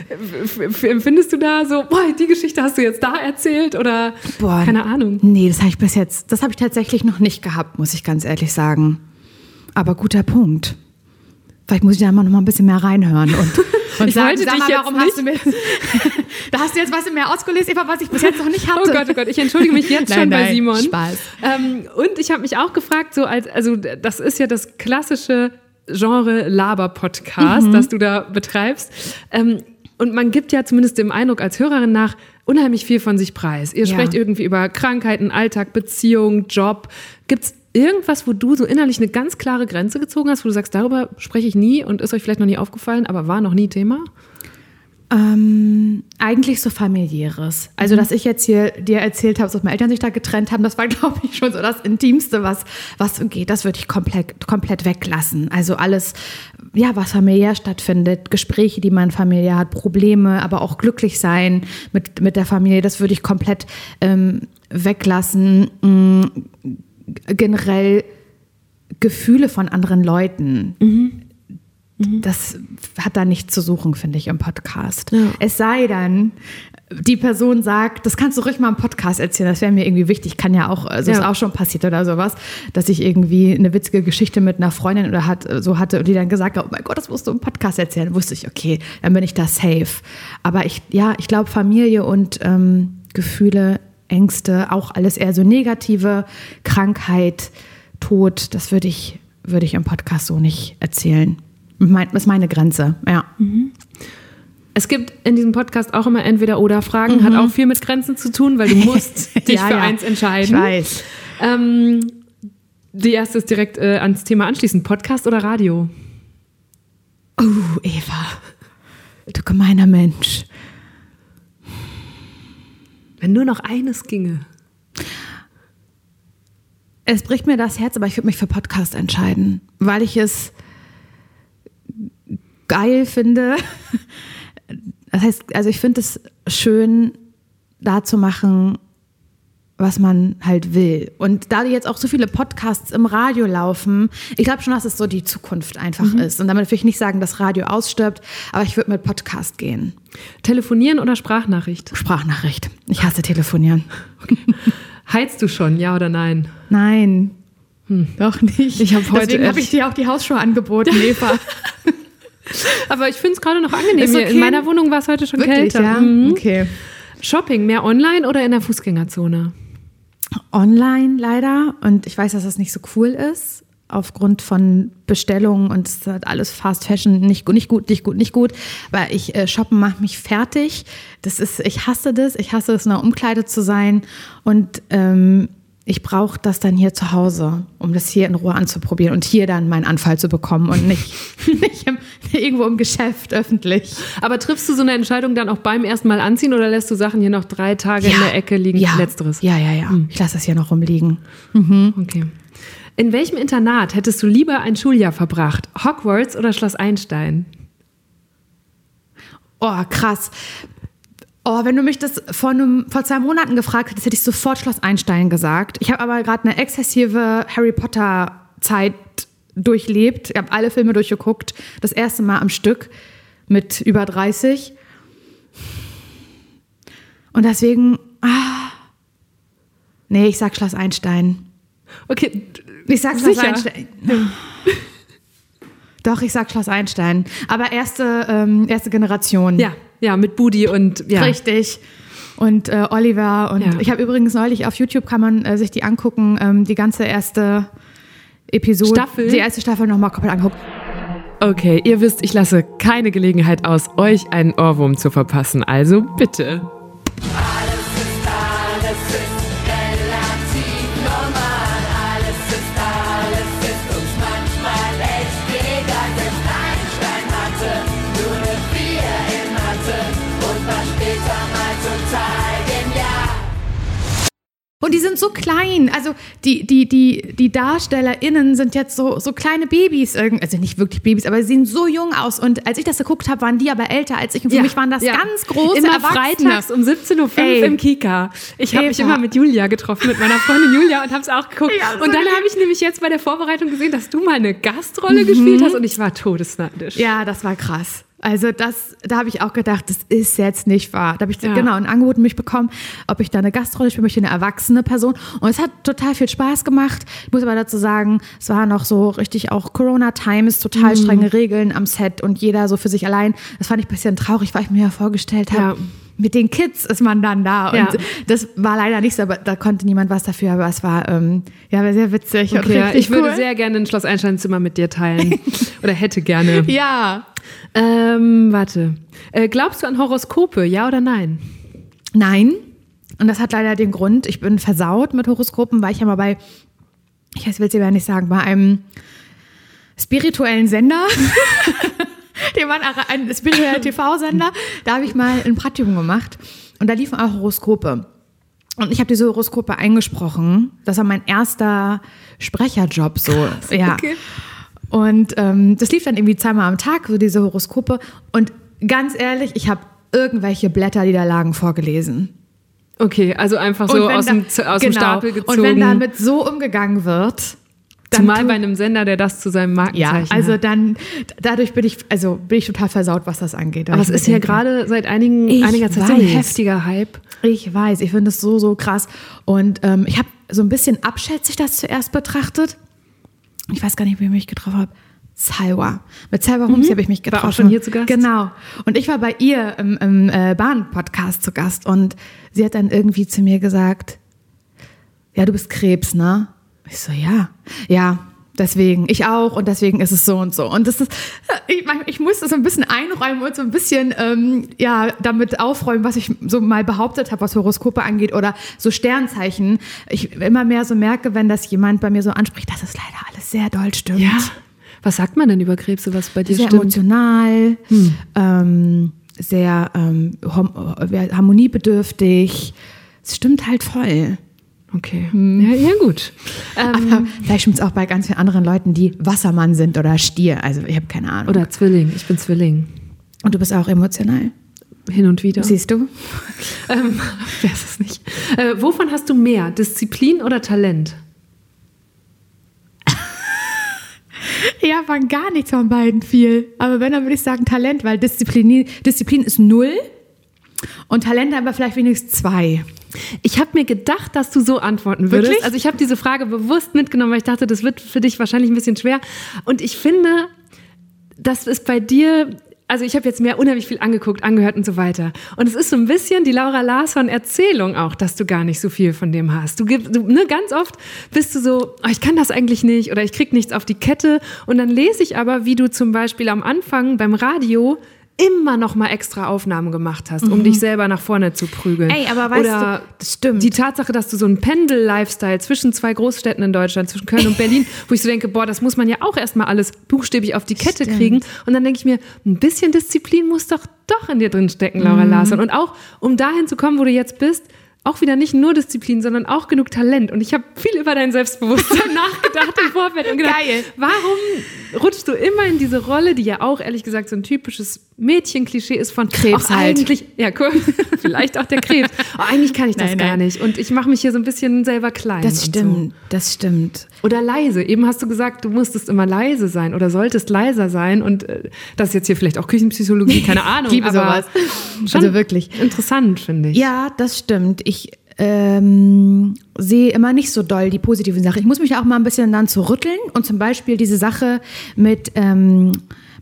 Empfindest du da so, boah, die Geschichte hast du jetzt da erzählt oder Boah. keine Ahnung? Nee, das habe ich bis jetzt, das habe ich tatsächlich noch nicht gehabt, muss ich ganz ehrlich sagen. Aber guter Punkt. Vielleicht muss ich da mal noch mal ein bisschen mehr reinhören und, und Ich sagen, wollte sag dich mal, warum hast du mir, da hast du jetzt was mehr ausgelesen, Eva, was ich bis jetzt noch nicht hatte. Oh Gott, oh Gott, ich entschuldige mich jetzt Nein, schon bei nein, Simon. Spaß. Ähm, und ich habe mich auch gefragt, so als, also das ist ja das klassische Genre Laber-Podcast, das du da betreibst. Ähm, und man gibt ja zumindest dem Eindruck als Hörerin nach unheimlich viel von sich preis. Ihr Ja. sprecht irgendwie über Krankheiten, Alltag, Beziehung, Job. Gibt es irgendwas, wo du so innerlich eine ganz klare Grenze gezogen hast, wo du sagst, darüber spreche ich nie und ist euch vielleicht noch nie aufgefallen, aber war noch nie Thema? Ähm, eigentlich so familiäres. Also, dass ich jetzt hier dir erzählt habe, dass meine Eltern sich da getrennt haben, das war, glaube ich, schon so das Intimste, was, was geht. Das würde ich komplett, komplett weglassen. Also alles, ja, was familiär stattfindet, Gespräche, die man familiär hat, Probleme, aber auch glücklich sein mit, mit der Familie, das würde ich komplett ähm, weglassen. Mm, generell Gefühle von anderen Leuten das hat da nichts zu suchen, finde ich, im Podcast. Ja. Es sei denn, die Person sagt, das kannst du ruhig mal im Podcast erzählen, das wäre mir irgendwie wichtig, kann ja auch, also Ja. ist auch schon passiert oder sowas, dass ich irgendwie eine witzige Geschichte mit einer Freundin oder hat, so hatte und die dann gesagt hat, oh mein Gott, das musst du im Podcast erzählen. Wusste ich, okay, dann bin ich da safe. Aber ich, ja, ich glaube, Familie und ähm, Gefühle, Ängste, auch alles eher so negative, Krankheit, Tod, das würde ich, würde ich im Podcast so nicht erzählen. Mein, das ist meine Grenze, ja. Es gibt in diesem Podcast auch immer entweder oder Fragen, hat auch viel mit Grenzen zu tun, weil du musst dich Ja, für ja. eins entscheiden. Ich weiß. Ähm, die erste ist direkt äh, ans Thema anschließend. Podcast oder Radio? Oh, Eva. Du gemeiner Mensch. Wenn nur noch eines ginge. Es bricht mir das Herz, aber ich würde mich für Podcast entscheiden, weil ich es geil finde. Das heißt, also ich finde es schön, da zu machen, was man halt will. Und da jetzt auch so viele Podcasts im Radio laufen, ich glaube schon, dass es so die Zukunft einfach ist. Und damit will ich nicht sagen, dass Radio ausstirbt, aber ich würde mit Podcast gehen. Telefonieren oder Sprachnachricht? Sprachnachricht. Ich hasse telefonieren. Heizt du schon, ja oder nein? Nein. Doch nicht. Ich hab heute Deswegen habe ich dir auch die Hausschuhe angeboten, Eva. Aber ich finde es gerade noch angenehm. Okay. In meiner Wohnung war es heute schon Wirklich, kälter. ja? Mhm. Okay. Shopping, mehr online oder in der Fußgängerzone? Online leider. Und ich weiß, dass das nicht so cool ist. Aufgrund von Bestellungen und es halt alles Fast Fashion nicht, gut, nicht gut, nicht gut, nicht gut. Weil ich äh, shoppen macht mich fertig. Das ist, ich hasse das. Ich hasse es, in einer Umkleide zu sein. Und ähm, ich brauche das dann hier zu Hause, um das hier in Ruhe anzuprobieren und hier dann meinen Anfall zu bekommen und nicht, nicht im, irgendwo im Geschäft öffentlich. Aber triffst du so eine Entscheidung dann auch beim ersten Mal anziehen oder lässt du Sachen hier noch drei Tage in der Ecke liegen? Ja. Letzteres. Ja, ja, ja. Ich lasse das hier noch rumliegen. Okay. In welchem Internat hättest du lieber ein Schuljahr verbracht? Hogwarts oder Schloss Einstein? Oh, krass. Oh, wenn du mich das vor, einem, vor zwei Monaten gefragt hättest, hätte ich sofort Schloss Einstein gesagt. Ich habe aber gerade eine exzessive Harry Potter Zeit durchlebt. Ich habe alle Filme durchgeguckt. Das erste Mal am Stück mit über 30. Und deswegen, ah, nee, ich sag Schloss Einstein. Okay, Ich sag Schloss Sicher? Einstein. Doch, ich sag Schloss Einstein. Aber erste, ähm, erste Generation. ja, ja, mit Budi und ja. Richtig. Und äh, Oliver. Und Ja. ich habe übrigens neulich auf YouTube kann man äh, sich die angucken, ähm, die ganze erste Episode. Staffel? Die erste Staffel nochmal komplett angucken. Okay, ihr wisst, ich lasse keine Gelegenheit aus, euch einen Ohrwurm zu verpassen. Also bitte. Und die sind so klein. Also die, die, die, die DarstellerInnen sind jetzt so, so kleine Babys. Also nicht wirklich Babys, aber sie sehen so jung aus. Und als ich das geguckt habe, waren die aber älter als ich. Und für Ja, mich waren das ja. ganz große Immer Erwachsene. freitags um 17.05 Uhr im Kika. Ich habe mich immer mit Julia getroffen, mit meiner Freundin Julia und habe es auch geguckt. Ja, und dann habe ich nämlich jetzt bei der Vorbereitung gesehen, dass du mal eine Gastrolle gespielt hast und ich war todesneidisch. Ja, das war krass. Also das, da habe ich auch gedacht, das ist jetzt nicht wahr. Da habe ich Ja. genau ein Angebot mich bekommen, ob ich da eine Gastrolle spielen möchte, eine erwachsene Person. Und es hat total viel Spaß gemacht. Ich muss aber dazu sagen, es war noch so richtig auch Corona-Times, total Mhm. strenge Regeln am Set und jeder so für sich allein. Das fand ich ein bisschen traurig, weil ich mir ja vorgestellt habe, Ja. mit den Kids ist man dann da. Und Ja. das war leider nicht so, aber da konnte niemand was dafür, aber es war ähm, ja sehr witzig und Okay, richtig ich würde cool. sehr gerne ein Schloss Einstein-Zimmer mit dir teilen. Oder hätte gerne. ja. Ähm, warte. Äh, glaubst du an Horoskope, ja oder nein? Nein. Und das hat leider den Grund, ich bin versaut mit Horoskopen, weil ich ja mal bei, ich will es dir gar nicht sagen, bei einem spirituellen Sender, dem war ein spiritueller TV-Sender, da habe ich mal ein Praktikum gemacht und da liefen auch Horoskope. Und ich habe diese Horoskope eingesprochen. Das war mein erster Sprecherjob so. ja. okay. Und ähm, das lief dann irgendwie zweimal am Tag, so diese Horoskope. Und ganz ehrlich, ich habe irgendwelche Blätter, die da lagen, vorgelesen. Okay, also einfach so aus, da- dem, aus dem genau. Stapel gezogen. Und wenn damit so umgegangen wird, dann Zumal bei einem Sender, der das zu seinem ja, Markenzeichen also hat. dann dadurch bin ich also bin ich total versaut, was das angeht. Aber es ist ja gerade seit einigen, einiger Zeit so ein weiß. heftiger Hype. Ich weiß, ich finde es so so krass und ähm, ich habe so ein bisschen abschätzig das zuerst betrachtet. Ich weiß gar nicht, wie ich mich getroffen habe. Salwa. Mit Salwa Humsi habe ich mich Mhm. War auch getroffen. schon hier zu Gast? Genau. Und ich war bei ihr im, im äh, Bahn-Podcast zu Gast und sie hat dann irgendwie zu mir gesagt, ja, du bist Krebs, ne? Ich so, ja. Ja, deswegen. Ich auch und deswegen ist es so und so. Und das ist, ich, ich musste so ein bisschen einräumen und so ein bisschen, ähm, ja, damit aufräumen, was ich so mal behauptet habe, was Horoskope angeht oder so Sternzeichen. Ich immer mehr so merke, wenn das jemand bei mir so anspricht, dass es leider alles sehr doll stimmt. Was sagt man denn über Krebse, was bei dir Sehr stimmt? emotional, ähm, sehr ähm, äh, harmoniebedürftig. Es stimmt halt voll. Okay. Ja, ja, gut. Ähm, Aber vielleicht stimmt es auch bei ganz vielen anderen Leuten, die Wassermann sind oder Stier. Also ich habe keine Ahnung. oder Zwilling. Ich bin Zwilling. Und du bist auch emotional. Hin und wieder. Siehst du? Ähm, wer ist es nicht? Äh, wovon hast du mehr? Disziplin oder Talent? Ja, von gar nichts von beiden viel. Aber wenn, dann würde ich sagen Talent, weil Disziplin, Disziplin ist null und Talent aber vielleicht wenigstens zwei. Ich habe mir gedacht, dass du so antworten würdest. Wirklich? Also ich habe diese Frage bewusst mitgenommen, weil ich dachte, das wird für dich wahrscheinlich ein bisschen schwer. Und ich finde, das ist bei dir, also ich habe jetzt mir unheimlich viel angeguckt, angehört und so weiter. Und es ist so ein bisschen die Laura Larsson Erzählung auch, dass du gar nicht so viel von dem hast. Du gibst, du, ne, ganz oft bist du so, oh, ich kann das eigentlich nicht oder ich krieg nichts auf die Kette. Und dann lese ich aber, wie du zum Beispiel am Anfang beim Radio immer noch mal extra Aufnahmen gemacht hast, um dich selber nach vorne zu prügeln. Mhm. Ey, aber weißt Oder du, stimmt. Die Tatsache, dass du so einen Pendel-Lifestyle zwischen zwei Großstädten in Deutschland, zwischen Köln und Berlin, wo ich so denke, boah, das muss man ja auch erstmal alles buchstäblich auf die Kette Stimmt. kriegen. Und dann denke ich mir, ein bisschen Disziplin muss doch doch in dir drin stecken, Laura Mhm. Larsson. Und auch, um dahin zu kommen, wo du jetzt bist, auch wieder nicht nur Disziplin, sondern auch genug Talent. Und ich habe viel über dein Selbstbewusstsein nachgedacht im Vorfeld und gedacht, Geil. warum rutschst du immer in diese Rolle, die ja auch ehrlich gesagt so ein typisches Mädchenklischee ist von Krebs auch halt. eigentlich, ja, cool, vielleicht auch der Krebs. Aber eigentlich kann ich das Nein, gar nein. nicht. Und ich mache mich hier so ein bisschen selber klein. Das stimmt, das stimmt. So. Oder leise. Eben hast du gesagt, du musstest immer leise sein oder solltest leiser sein. Und äh, das ist jetzt hier vielleicht auch Küchenpsychologie, keine Ahnung. liebe aber sowas. Also wirklich. Interessant, finde ich. Ja, das stimmt. Ich ähm, sehe immer nicht so doll die positiven Sachen. Ich muss mich auch mal ein bisschen dann zu rütteln und zum Beispiel diese Sache mit ähm,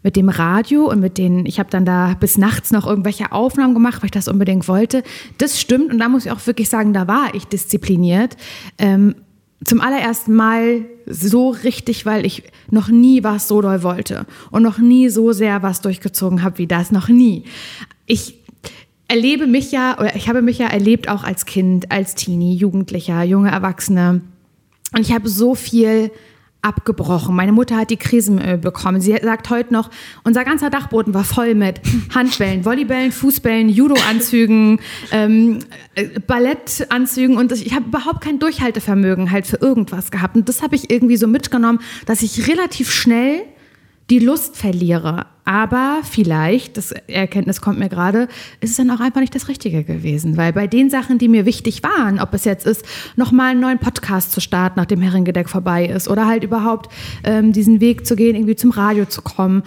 mit dem Radio und mit den, ich habe dann da bis nachts noch irgendwelche Aufnahmen gemacht, weil ich das unbedingt wollte. Das stimmt und da muss ich auch wirklich sagen, da war ich diszipliniert. Ähm, zum allerersten Mal so richtig, weil ich noch nie was so doll wollte und noch nie so sehr was durchgezogen habe wie das, noch nie. Ich erlebe mich ja, oder ich habe mich ja erlebt auch als Kind, als Teenie, Jugendlicher, junge Erwachsene. Und ich habe so viel abgebrochen. Meine Mutter hat die Krisenöl bekommen. Sie sagt heute noch, unser ganzer Dachboden war voll mit Handbällen, Volleybällen, Fußbällen, Judoanzügen, ähm, äh, Ballettanzügen und ich habe überhaupt kein Durchhaltevermögen halt für irgendwas gehabt. Und das habe ich irgendwie so mitgenommen, dass ich relativ schnell die Lust verliere. Aber vielleicht, das Erkenntnis kommt mir gerade, ist es dann auch einfach nicht das Richtige gewesen. Weil bei den Sachen, die mir wichtig waren, ob es jetzt ist, nochmal einen neuen Podcast zu starten, nachdem Herrengedeck vorbei ist, oder halt überhaupt ähm, diesen Weg zu gehen, irgendwie zum Radio zu kommen,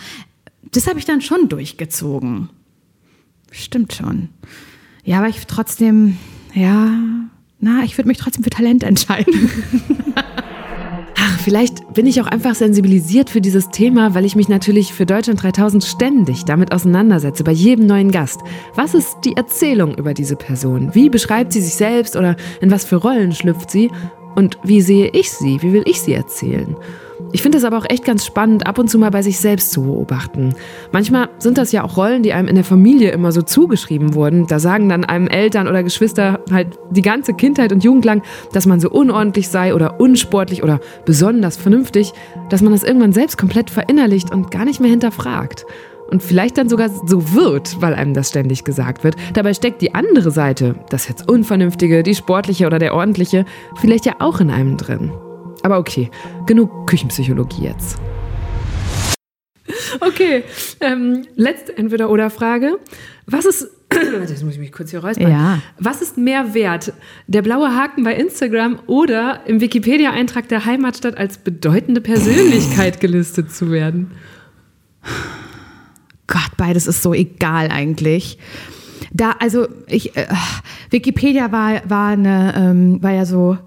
das habe ich dann schon durchgezogen. Stimmt schon. Ja, aber ich trotzdem, ja, na, ich würde mich trotzdem für Talent entscheiden. Vielleicht bin ich auch einfach sensibilisiert für dieses Thema, weil ich mich natürlich für Deutschland 3000 ständig damit auseinandersetze, bei jedem neuen Gast. Was ist die Erzählung über diese Person? Wie beschreibt sie sich selbst oder in was für Rollen schlüpft sie? Und wie sehe ich sie? Wie will ich sie erzählen? Ich finde es aber auch echt ganz spannend, ab und zu mal bei sich selbst zu beobachten. Manchmal sind das ja auch Rollen, die einem in der Familie immer so zugeschrieben wurden. Da sagen dann einem Eltern oder Geschwister halt die ganze Kindheit und Jugend lang, dass man so unordentlich sei oder unsportlich oder besonders vernünftig, dass man das irgendwann selbst komplett verinnerlicht und gar nicht mehr hinterfragt. Und vielleicht dann sogar so wird, weil einem das ständig gesagt wird. Dabei steckt die andere Seite, das jetzt Unvernünftige, die Sportliche oder der Ordentliche, vielleicht ja auch in einem drin. Aber okay, genug Küchenpsychologie jetzt. Okay, ähm, letzte Entweder-Oder-Frage. Was ist, das muss ich mich kurz hier räuspern. Ja. Was ist mehr wert? Der blaue Haken bei Instagram oder im Wikipedia-Eintrag der Heimatstadt als bedeutende Persönlichkeit gelistet zu werden? Gott, beides ist so egal eigentlich. Da, also ich, äh, Wikipedia war, war, eine, ähm, war ja so,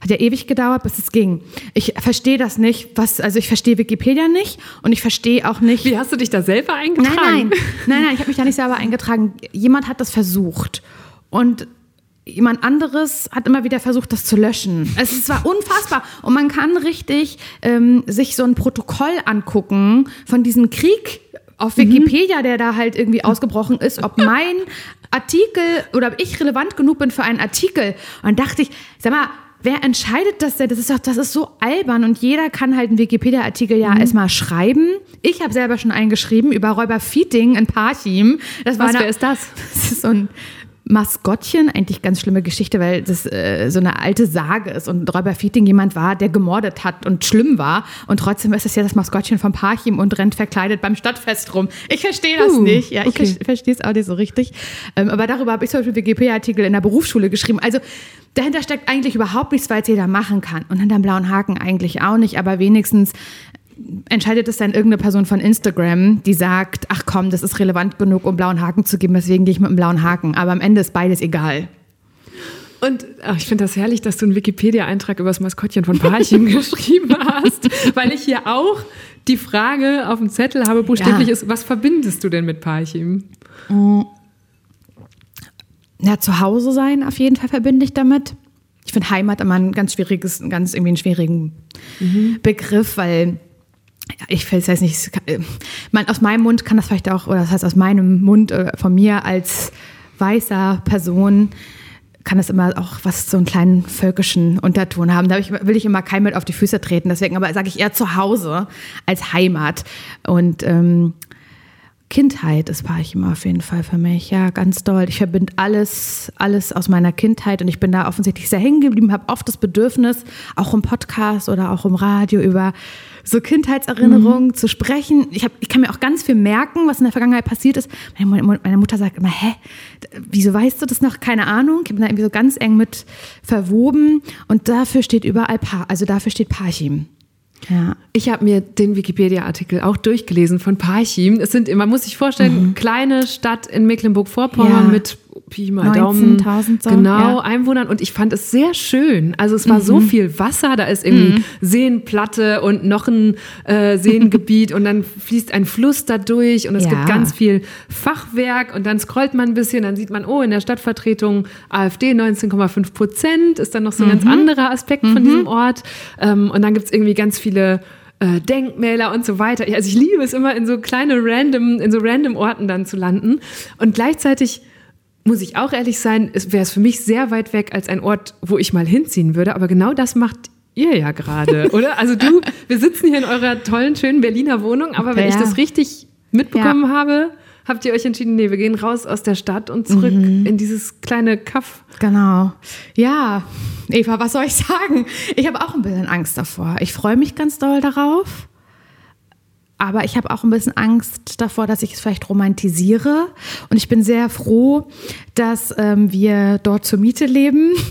hat ja ewig gedauert, bis es ging. Ich verstehe das nicht, was, also ich verstehe Wikipedia nicht und ich verstehe auch nicht. Wie hast du dich da selber eingetragen? Nein, nein, nein, nein, ich habe mich da nicht selber eingetragen. Jemand hat das versucht und jemand anderes hat immer wieder versucht, das zu löschen. Es war unfassbar. Und man kann richtig ähm, sich so ein Protokoll angucken von diesem Krieg auf Wikipedia, der da halt irgendwie ausgebrochen ist, ob mein Artikel oder ob ich relevant genug bin für einen Artikel. Und dachte ich, sag mal, wer entscheidet das denn? Das ist doch, das ist so albern und jeder kann halt einen Wikipedia-Artikel ja erstmal schreiben. Ich habe selber schon einen geschrieben über Räuber Feeding in Parchim. Das war Was, eine- wer ist das? das ist so ein Maskottchen, eigentlich ganz schlimme Geschichte, weil das äh, so eine alte Sage ist und Räuber Feeding jemand war, der gemordet hat und schlimm war und trotzdem ist es ja das Maskottchen von Parchim und rennt verkleidet beim Stadtfest rum. Ich verstehe das Uh, nicht. Ja, ich okay. ver- verstehe es auch nicht so richtig. Ähm, aber darüber habe ich zum Beispiel Wikipedia-Artikel in der Berufsschule geschrieben. Also dahinter steckt eigentlich überhaupt nichts, weil es jeder machen kann. Und hinterm blauen Haken eigentlich auch nicht, aber wenigstens entscheidet es dann irgendeine Person von Instagram, die sagt, ach komm, das ist relevant genug, um blauen Haken zu geben, deswegen gehe ich mit einem blauen Haken. Aber am Ende ist beides egal. Und ach, ich finde das herrlich, dass du einen Wikipedia-Eintrag über das Maskottchen von Parchim geschrieben hast, weil ich hier auch die Frage auf dem Zettel habe, buchstäblich Ja. ist, was verbindest du denn mit Parchim? Ja, zu Hause sein auf jeden Fall verbinde ich damit. Ich finde Heimat immer ein ganz schwieriges, ganz irgendwie einen schwierigen Begriff, weil ich weiß nicht, äh, man, aus meinem Mund kann das vielleicht auch, oder das heißt aus meinem Mund äh, von mir als weißer Person kann das immer auch was so einen kleinen völkischen Unterton haben. Da will ich immer keinem mit auf die Füße treten. Deswegen aber sage ich eher zu Hause als Heimat. Und ähm, Kindheit ist Parchim auf jeden Fall für mich. Ja, ganz doll. Ich verbinde alles, alles aus meiner Kindheit und ich bin da offensichtlich sehr hängen geblieben, habe oft das Bedürfnis, auch im Podcast oder auch im Radio über so Kindheitserinnerungen zu sprechen. Ich, hab, ich kann mir auch ganz viel merken, was in der Vergangenheit passiert ist. Meine, meine Mutter sagt immer, hä, wieso weißt du das noch? Keine Ahnung. Ich bin da irgendwie so ganz eng mit verwoben und dafür steht überall, pa also dafür steht Parchim. Ja. Ich habe mir den Wikipedia-Artikel auch durchgelesen von Parchim. Es sind, man muss sich vorstellen, kleine Stadt in Mecklenburg-Vorpommern Ja. mit Pi mal Daumen. 19.000 so, Genau, ja. Einwohnern. Und ich fand es sehr schön. Also es war so viel Wasser, da ist irgendwie Seenplatte und noch ein äh, Seengebiet und dann fließt ein Fluss da durch und es Ja. gibt ganz viel Fachwerk und dann scrollt man ein bisschen, dann sieht man, oh, in der Stadtvertretung AfD 19,5 Prozent, ist dann noch so ein ganz anderer Aspekt von diesem Ort. Ähm, und dann gibt es irgendwie ganz viele äh, Denkmäler und so weiter. Also ich liebe es immer in so kleine random, in so random Orten dann zu landen. Und gleichzeitig muss ich auch ehrlich sein, es wäre es für mich sehr weit weg als ein Ort, wo ich mal hinziehen würde. Aber genau das macht ihr ja gerade, oder? Also du, wir sitzen hier in eurer tollen, schönen Berliner Wohnung, aber wenn Ja. ich das richtig mitbekommen habe, habt ihr euch entschieden, nee, wir gehen raus aus der Stadt und zurück Mhm. in dieses kleine Kaff. Genau. Ja, Eva, was soll ich sagen? Ich habe auch ein bisschen Angst davor. Ich freue mich ganz doll darauf. Aber ich habe auch ein bisschen Angst davor, dass ich es vielleicht romantisiere. Und ich bin sehr froh, dass ähm, wir dort zur Miete leben.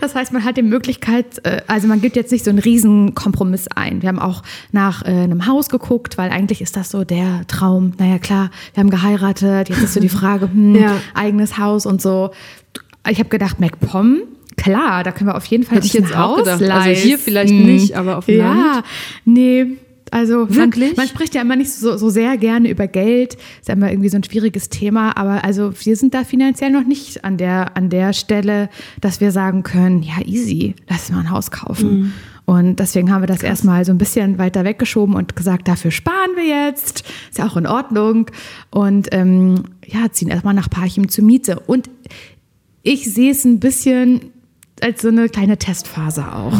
Das heißt, man hat die Möglichkeit, äh, also man gibt jetzt nicht so einen riesen Kompromiss ein. Wir haben auch nach äh, einem Haus geguckt, weil eigentlich ist das so der Traum. Naja, klar, wir haben geheiratet. Jetzt ist so die Frage, hm, Ja. eigenes Haus und so. Ich habe gedacht, MacPom, klar, da können wir auf jeden Fall Hätte ich jetzt ein auch Haus gedacht. Also leisten. hier vielleicht nicht, aber auf dem ja, Land. nee. Also Wirklich? Man, man spricht ja immer nicht so, so sehr gerne über Geld, ist ja immer irgendwie so ein schwieriges Thema, aber also wir sind da finanziell noch nicht an der, an der Stelle, dass wir sagen können, ja easy, lass mal ein Haus kaufen. Mhm. Und deswegen haben wir das erstmal so ein bisschen weiter weggeschoben und gesagt, dafür sparen wir jetzt. Ist ja auch in Ordnung. Und ähm, ja, ziehen erstmal nach Parchim zur Miete. Und ich sehe es ein bisschen als so eine kleine Testphase auch.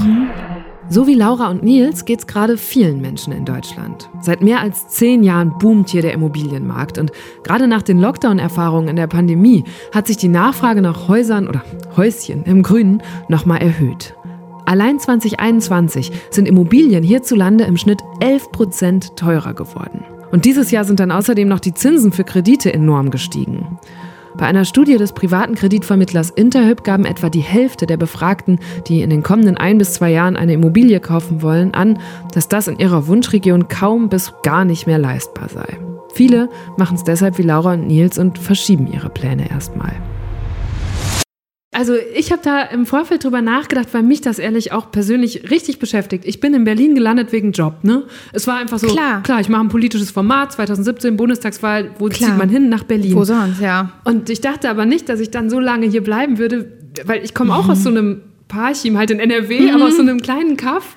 So wie Laura und Nils geht es gerade vielen Menschen in Deutschland. Seit mehr als zehn Jahren boomt hier der Immobilienmarkt und gerade nach den Lockdown-Erfahrungen in der Pandemie hat sich die Nachfrage nach Häusern oder Häuschen im Grünen nochmal erhöht. Allein 2021 sind Immobilien hierzulande im Schnitt 11 Prozent teurer geworden. Und dieses Jahr sind dann außerdem noch die Zinsen für Kredite enorm gestiegen. Bei einer Studie des privaten Kreditvermittlers Interhyp gaben etwa die Hälfte der Befragten, die in den kommenden ein bis zwei Jahren eine Immobilie kaufen wollen, an, dass das in ihrer Wunschregion kaum bis gar nicht mehr leistbar sei. Viele machen es deshalb wie Laura und Nils und verschieben ihre Pläne erstmal. Also ich habe da im Vorfeld drüber nachgedacht, weil mich das ehrlich auch persönlich richtig beschäftigt. Ich bin in Berlin gelandet wegen Job, ne? Es war einfach so, Klar. klar ich mache ein politisches Format, 2017 Bundestagswahl, wo Klar. zieht man hin? Nach Berlin. Wo sonst, ja. Und ich dachte aber nicht, dass ich dann so lange hier bleiben würde, weil ich komme auch aus so einem Parchim, halt in NRW, aber aus so einem kleinen Kaff.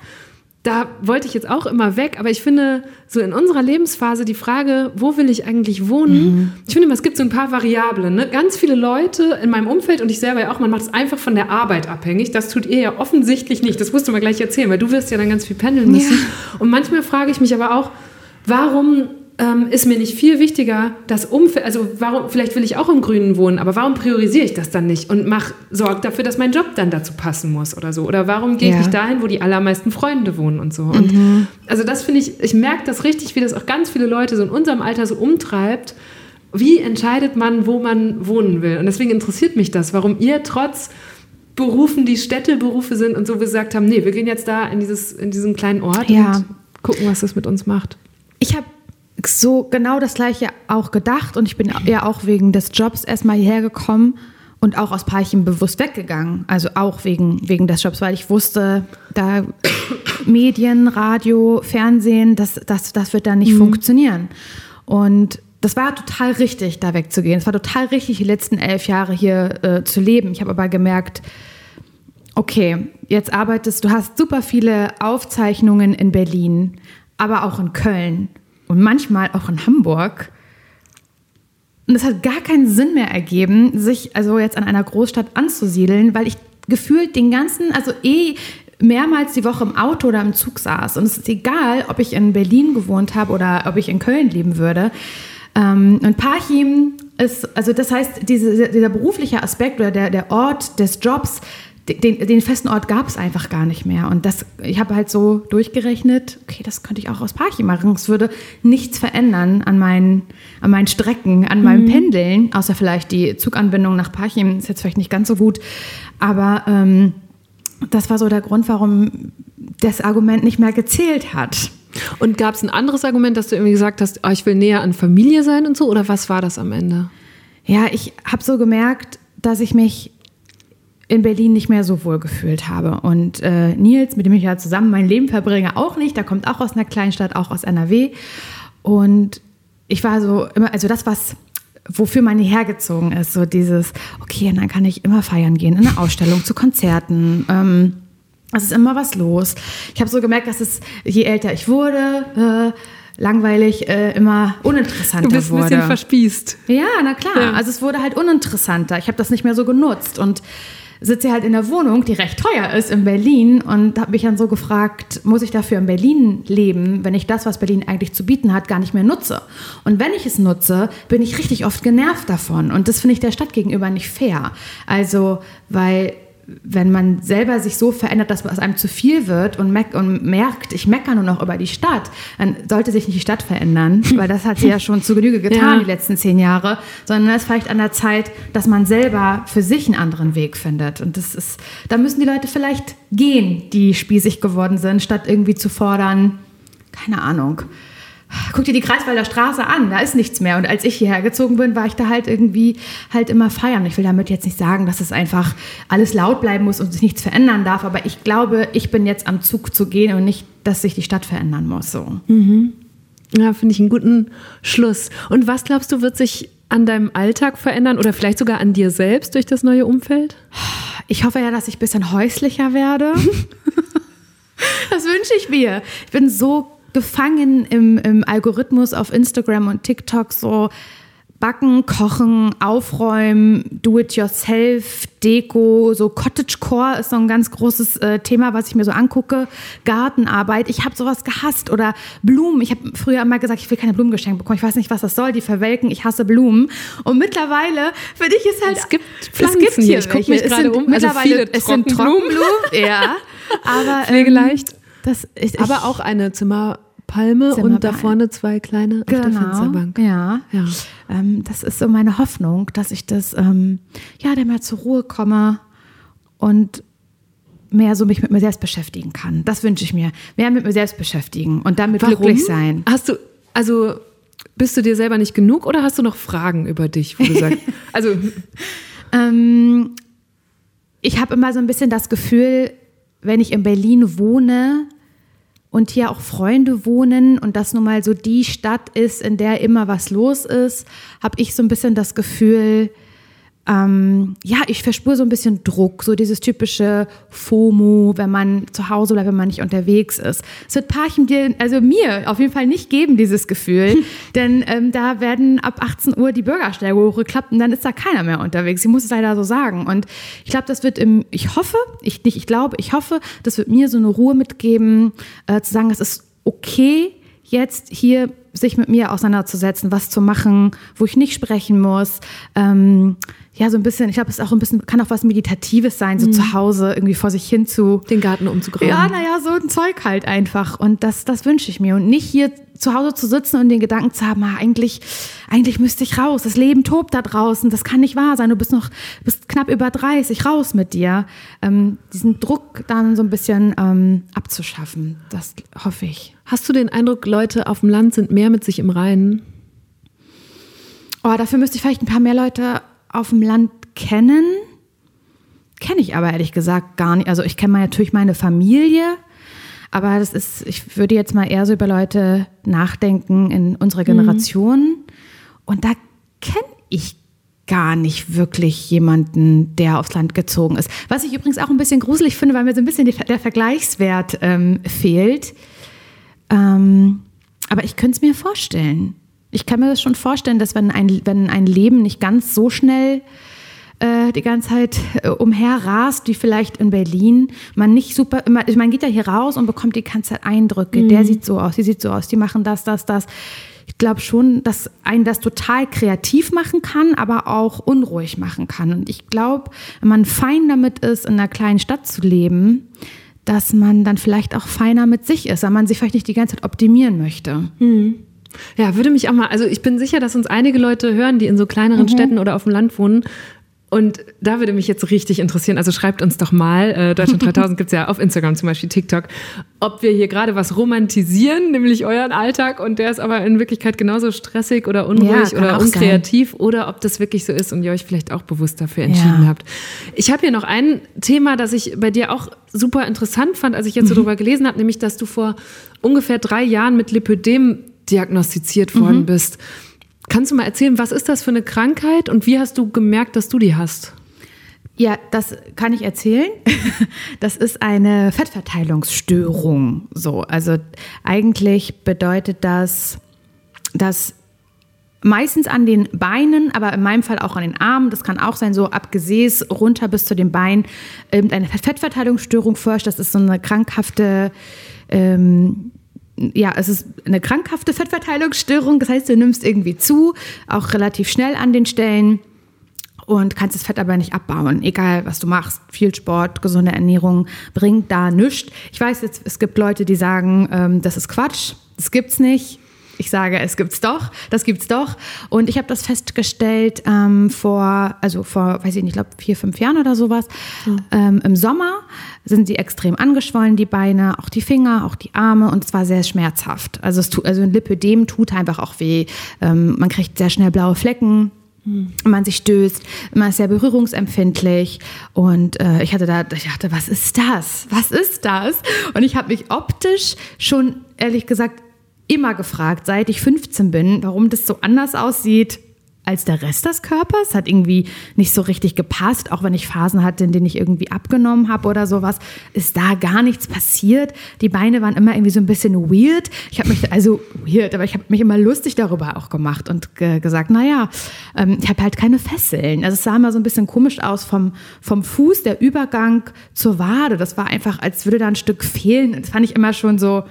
Da wollte ich jetzt auch immer weg, aber ich finde, so in unserer Lebensphase die Frage, wo will ich eigentlich wohnen? Ich finde, immer, es gibt so ein paar Variablen. Ne? Ganz viele Leute in meinem Umfeld und ich selber ja auch, man macht es einfach von der Arbeit abhängig. Das tut ihr ja offensichtlich nicht. Das musst du mal gleich erzählen, weil du wirst ja dann ganz viel pendeln müssen. Und manchmal frage ich mich aber auch, warum ähm, ist mir nicht viel wichtiger das Umfeld, also warum, vielleicht will ich auch im Grünen wohnen, aber warum priorisiere ich das dann nicht und mach, sorg dafür, dass mein Job dann dazu passen muss oder so? Oder warum gehe ich Ja. nicht dahin, wo die allermeisten Freunde wohnen und so? Und also das finde ich, ich merke das richtig, wie das auch ganz viele Leute so in unserem Alter so umtreibt. Wie entscheidet man, wo man wohnen will? Und deswegen interessiert mich das, warum ihr trotz Berufen, die Städteberufe sind und so gesagt haben, nee, wir gehen jetzt da in, dieses, in diesen kleinen Ort Ja. und gucken, was das mit uns macht. Ich habe so genau das Gleiche auch gedacht und ich bin ja auch wegen des Jobs erstmal hierher gekommen und auch aus Parchim bewusst weggegangen. Also auch wegen, wegen des Jobs, weil ich wusste, da Medien, Radio, Fernsehen, das, das, das wird da nicht funktionieren. Und das war total richtig, da wegzugehen. Es war total richtig, die letzten elf Jahre hier äh, zu leben. Ich habe aber gemerkt, okay, jetzt arbeitest du, hast super viele Aufzeichnungen in Berlin, aber auch in Köln und manchmal auch in Hamburg. Und es hat gar keinen Sinn mehr ergeben, sich also jetzt an einer Großstadt anzusiedeln, weil ich gefühlt den ganzen, also eh mehrmals die Woche im Auto oder im Zug saß. Und es ist egal, ob ich in Berlin gewohnt habe oder ob ich in Köln leben würde. Ähm, und Parchim ist, also das heißt, diese, dieser berufliche Aspekt oder der, der Ort des Jobs, den, den festen Ort gab es einfach gar nicht mehr. Und das, ich habe halt so durchgerechnet, okay, das könnte ich auch aus Parchim machen. Es würde nichts verändern an meinen, an meinen Strecken, an meinem Pendeln, außer vielleicht die Zuganbindung nach Parchim ist jetzt vielleicht nicht ganz so gut. Aber ähm, das war so der Grund, warum das Argument nicht mehr gezählt hat. Und gab es ein anderes Argument, dass du irgendwie gesagt hast, oh, ich will näher an Familie sein und so? Oder was war das am Ende? Ja, ich habe so gemerkt, dass ich mich in Berlin nicht mehr so wohl gefühlt habe. Und äh, Nils, mit dem ich ja zusammen mein Leben verbringe, auch nicht. Der kommt auch aus einer Kleinstadt, auch aus NRW. Und ich war so immer, also das, was wofür man hierher gezogen ist, so dieses, okay, und dann kann ich immer feiern gehen, in eine Ausstellung, zu Konzerten. Ähm, es ist immer was los. Ich habe so gemerkt, dass es, je älter ich wurde, äh, langweilig, äh, immer uninteressanter Du bist ein wurde. bisschen verspießt. Ja, na klar. Ja. Also es wurde halt uninteressanter. Ich habe das nicht mehr so genutzt. Und sitze halt in der Wohnung, die recht teuer ist in Berlin und habe mich dann so gefragt, muss ich dafür in Berlin leben, wenn ich das, was Berlin eigentlich zu bieten hat, gar nicht mehr nutze? Und wenn ich es nutze, bin ich richtig oft genervt davon und das finde ich der Stadt gegenüber nicht fair. Also, weil wenn man selber sich so verändert, dass es einem zu viel wird und, und, merkt, ich meckere nur noch über die Stadt, dann sollte sich nicht die Stadt verändern, weil das hat sie ja schon zu Genüge getan, ja. die letzten zehn Jahre, sondern es ist vielleicht an der Zeit, dass man selber für sich einen anderen Weg findet. Und das ist, da müssen die Leute vielleicht gehen, die spießig geworden sind, statt irgendwie zu fordern, keine Ahnung, guck dir die Kreiswalder Straße an, da ist nichts mehr. Und als ich hierher gezogen bin, war ich da halt irgendwie halt immer feiern. Ich will damit jetzt nicht sagen, dass es einfach alles laut bleiben muss und sich nichts verändern darf, aber ich glaube, ich bin jetzt am Zug zu gehen und nicht, dass sich die Stadt verändern muss. So. Mhm. Ja, finde ich einen guten Schluss. Und was glaubst du, wird sich an deinem Alltag verändern oder vielleicht sogar an dir selbst durch das neue Umfeld? Ich hoffe ja, dass ich ein bisschen häuslicher werde. das wünsche ich mir. Ich bin so gefangen im, im Algorithmus auf Instagram und TikTok so Backen, Kochen, Aufräumen, Do-it-yourself, Deko, so Cottagecore ist so ein ganz großes äh, Thema, was ich mir so angucke. Gartenarbeit, ich habe sowas gehasst oder Blumen. Ich habe früher immer gesagt, ich will keine Blumen geschenkt bekommen. Ich weiß nicht, was das soll. Die verwelken. Ich hasse Blumen. Und mittlerweile finde ich es halt. Es gibt Pflanzen es gibt hier. Ich gucke mich gerade um. Also mittlerweile viele es sind Trockenblumen. ja, aber. Ähm, das ist, aber auch eine Zimmer Palme Zimmer und da vorne zwei kleine genau, auf der genau, Fensterbank. Ja, ja. Ähm, das ist so meine Hoffnung, dass ich das, ähm, ja, da mal zur Ruhe komme und mehr so mich mit mir selbst beschäftigen kann. Das wünsche ich mir. Mehr mit mir selbst beschäftigen und damit Warum? glücklich sein. Hast du, also bist du dir selber nicht genug oder hast du noch Fragen über dich, wo du sagst, also ähm, ich habe immer so ein bisschen das Gefühl, wenn ich in Berlin wohne, und hier auch Freunde wohnen und das nun mal so die Stadt ist, in der immer was los ist, habe ich so ein bisschen das Gefühl, ähm, ja, ich verspüre so ein bisschen Druck, so dieses typische FOMO, wenn man zu Hause bleibt, wenn man nicht unterwegs ist. Es wird Parchim dir, also mir auf jeden Fall nicht geben, dieses Gefühl, denn ähm, da werden ab 18 Uhr die Bürgersteige hochgeklappt und dann ist da keiner mehr unterwegs. Ich muss es leider so sagen. Und ich glaube, das wird im, ich hoffe, ich nicht, ich glaube, ich hoffe, das wird mir so eine Ruhe mitgeben, äh, zu sagen, es ist okay, jetzt hier sich mit mir auseinanderzusetzen, was zu machen, wo ich nicht sprechen muss. Ähm, ja, so ein bisschen, ich glaube, es ist auch ein bisschen, kann auch was Meditatives sein, so mhm. zu Hause irgendwie vor sich hin zu. Den Garten umzugraben. Ja, naja, so ein Zeug halt einfach. Und das, das wünsche ich mir. Und nicht hier zu Hause zu sitzen und den Gedanken zu haben, ah, eigentlich, eigentlich müsste ich raus. Das Leben tobt da draußen. Das kann nicht wahr sein. Du bist noch, bist knapp über 30, raus mit dir. Ähm, diesen Druck dann so ein bisschen ähm, abzuschaffen. Das hoffe ich. Hast du den Eindruck, Leute auf dem Land sind mehr mit sich im Reinen? Oh, dafür müsste ich vielleicht ein paar mehr Leute auf dem Land kennen. Kenne ich aber ehrlich gesagt gar nicht. Also ich kenne natürlich meine Familie, aber das ist, ich würde jetzt mal eher so über Leute nachdenken in unserer Generation. Mhm. Und da kenne ich gar nicht wirklich jemanden, der aufs Land gezogen ist. Was ich übrigens auch ein bisschen gruselig finde, weil mir so ein bisschen der Vergleichswert ähm, fehlt. Ähm, aber ich könnte es mir vorstellen. Ich kann mir das schon vorstellen, dass wenn ein, wenn ein Leben nicht ganz so schnell äh, die ganze Zeit äh, umherrast, wie vielleicht in Berlin, man nicht super, immer, man geht ja hier raus und bekommt die ganze Zeit Eindrücke. Mhm. Der sieht so aus, die sieht so aus, die machen das, das, das. Ich glaube schon, dass einen das total kreativ machen kann, aber auch unruhig machen kann. Und ich glaube, wenn man fein damit ist, in einer kleinen Stadt zu leben, dass man dann vielleicht auch feiner mit sich ist, weil man sich vielleicht nicht die ganze Zeit optimieren möchte. Mhm. Ja, würde mich auch mal, also ich bin sicher, dass uns einige Leute hören, die in so kleineren mhm. Städten oder auf dem Land wohnen. Und da würde mich jetzt richtig interessieren, also schreibt uns doch mal, äh, Deutschland 3000 gibt's ja auf Instagram zum Beispiel, TikTok, ob wir hier gerade was romantisieren, nämlich euren Alltag und der ist aber in Wirklichkeit genauso stressig oder unruhig ja, oder unkreativ sein. oder ob das wirklich so ist und ihr euch vielleicht auch bewusst dafür entschieden ja. habt. Ich habe hier noch ein Thema, das ich bei dir auch super interessant fand, als ich jetzt so mhm. drüber gelesen habe, nämlich, dass du vor ungefähr drei Jahren mit Lipödem diagnostiziert worden mhm. bist. Kannst du mal erzählen, was ist das für eine Krankheit und wie hast du gemerkt, dass du die hast? Ja, das kann ich erzählen. Das ist eine Fettverteilungsstörung. So, also eigentlich bedeutet das, dass Meistens an den Beinen, aber in meinem Fall auch an den Armen. Das kann auch sein, so ab Gesäß runter bis zu den Beinen. Irgendeine Fettverteilungsstörung forscht. Das ist so eine krankhafte, ähm, ja, es ist eine krankhafte Fettverteilungsstörung. Das heißt, du nimmst irgendwie zu, auch relativ schnell an den Stellen und kannst das Fett aber nicht abbauen. Egal, was du machst. Viel Sport, gesunde Ernährung bringt da nichts. Ich weiß jetzt, es gibt Leute, die sagen, ähm, das ist Quatsch. Das gibt's nicht. Ich sage, es gibt's doch, das gibt's doch. Und ich habe das festgestellt ähm, vor, also vor, weiß ich nicht, ich glaube vier, fünf Jahren oder sowas. Mhm. Ähm, Im Sommer sind sie extrem angeschwollen, die Beine, auch die Finger, auch die Arme und es war sehr schmerzhaft. Also, es tut, also ein Lipödem tut einfach auch weh. Ähm, man kriegt sehr schnell blaue Flecken, hm. man sich stößt, man ist sehr berührungsempfindlich und äh, ich hatte da, ich dachte, was ist das? Was ist das? Und ich habe mich optisch schon ehrlich gesagt immer gefragt, seit ich 15 bin, warum das so anders aussieht als der Rest des Körpers. Hat irgendwie nicht so richtig gepasst, auch wenn ich Phasen hatte, in denen ich irgendwie abgenommen habe oder sowas, ist da gar nichts passiert. Die Beine waren immer irgendwie so ein bisschen weird. Ich habe mich, also weird, aber ich habe mich immer lustig darüber auch gemacht und ge gesagt, naja, ähm, ich habe halt keine Fesseln. Also es sah immer so ein bisschen komisch aus vom, vom Fuß, der Übergang zur Wade. Das war einfach, als würde da ein Stück fehlen. Das fand ich immer schon so,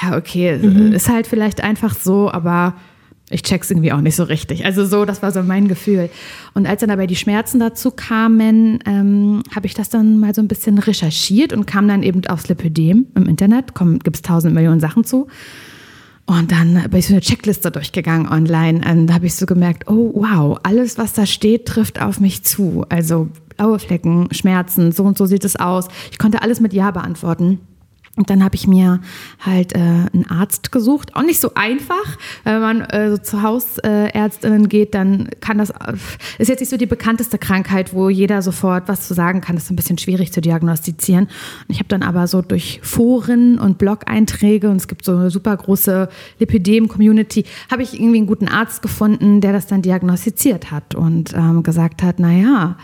ja, okay, mhm. ist halt vielleicht einfach so, aber ich check's irgendwie auch nicht so richtig. Also so, das war so mein Gefühl. Und als dann aber die Schmerzen dazu kamen, ähm, habe ich das dann mal so ein bisschen recherchiert und kam dann eben aufs Lipödem im Internet. Gibt es tausend Millionen Sachen zu. Und dann bin ich so eine Checkliste durchgegangen online und da habe ich so gemerkt, oh wow, alles, was da steht, trifft auf mich zu. Also blaue Flecken, Schmerzen, so und so sieht es aus. Ich konnte alles mit Ja beantworten. Und dann habe ich mir halt äh, einen Arzt gesucht. Auch nicht so einfach. Wenn man äh, so zu Hausärztinnen geht, dann kann das, äh, ist jetzt nicht so die bekannteste Krankheit, wo jeder sofort was zu sagen kann. Das ist ein bisschen schwierig zu diagnostizieren. Und ich habe dann aber so durch Foren und Blog-Einträge und es gibt so eine super große Lipidem-Community, habe ich irgendwie einen guten Arzt gefunden, der das dann diagnostiziert hat und ähm, gesagt hat, naja,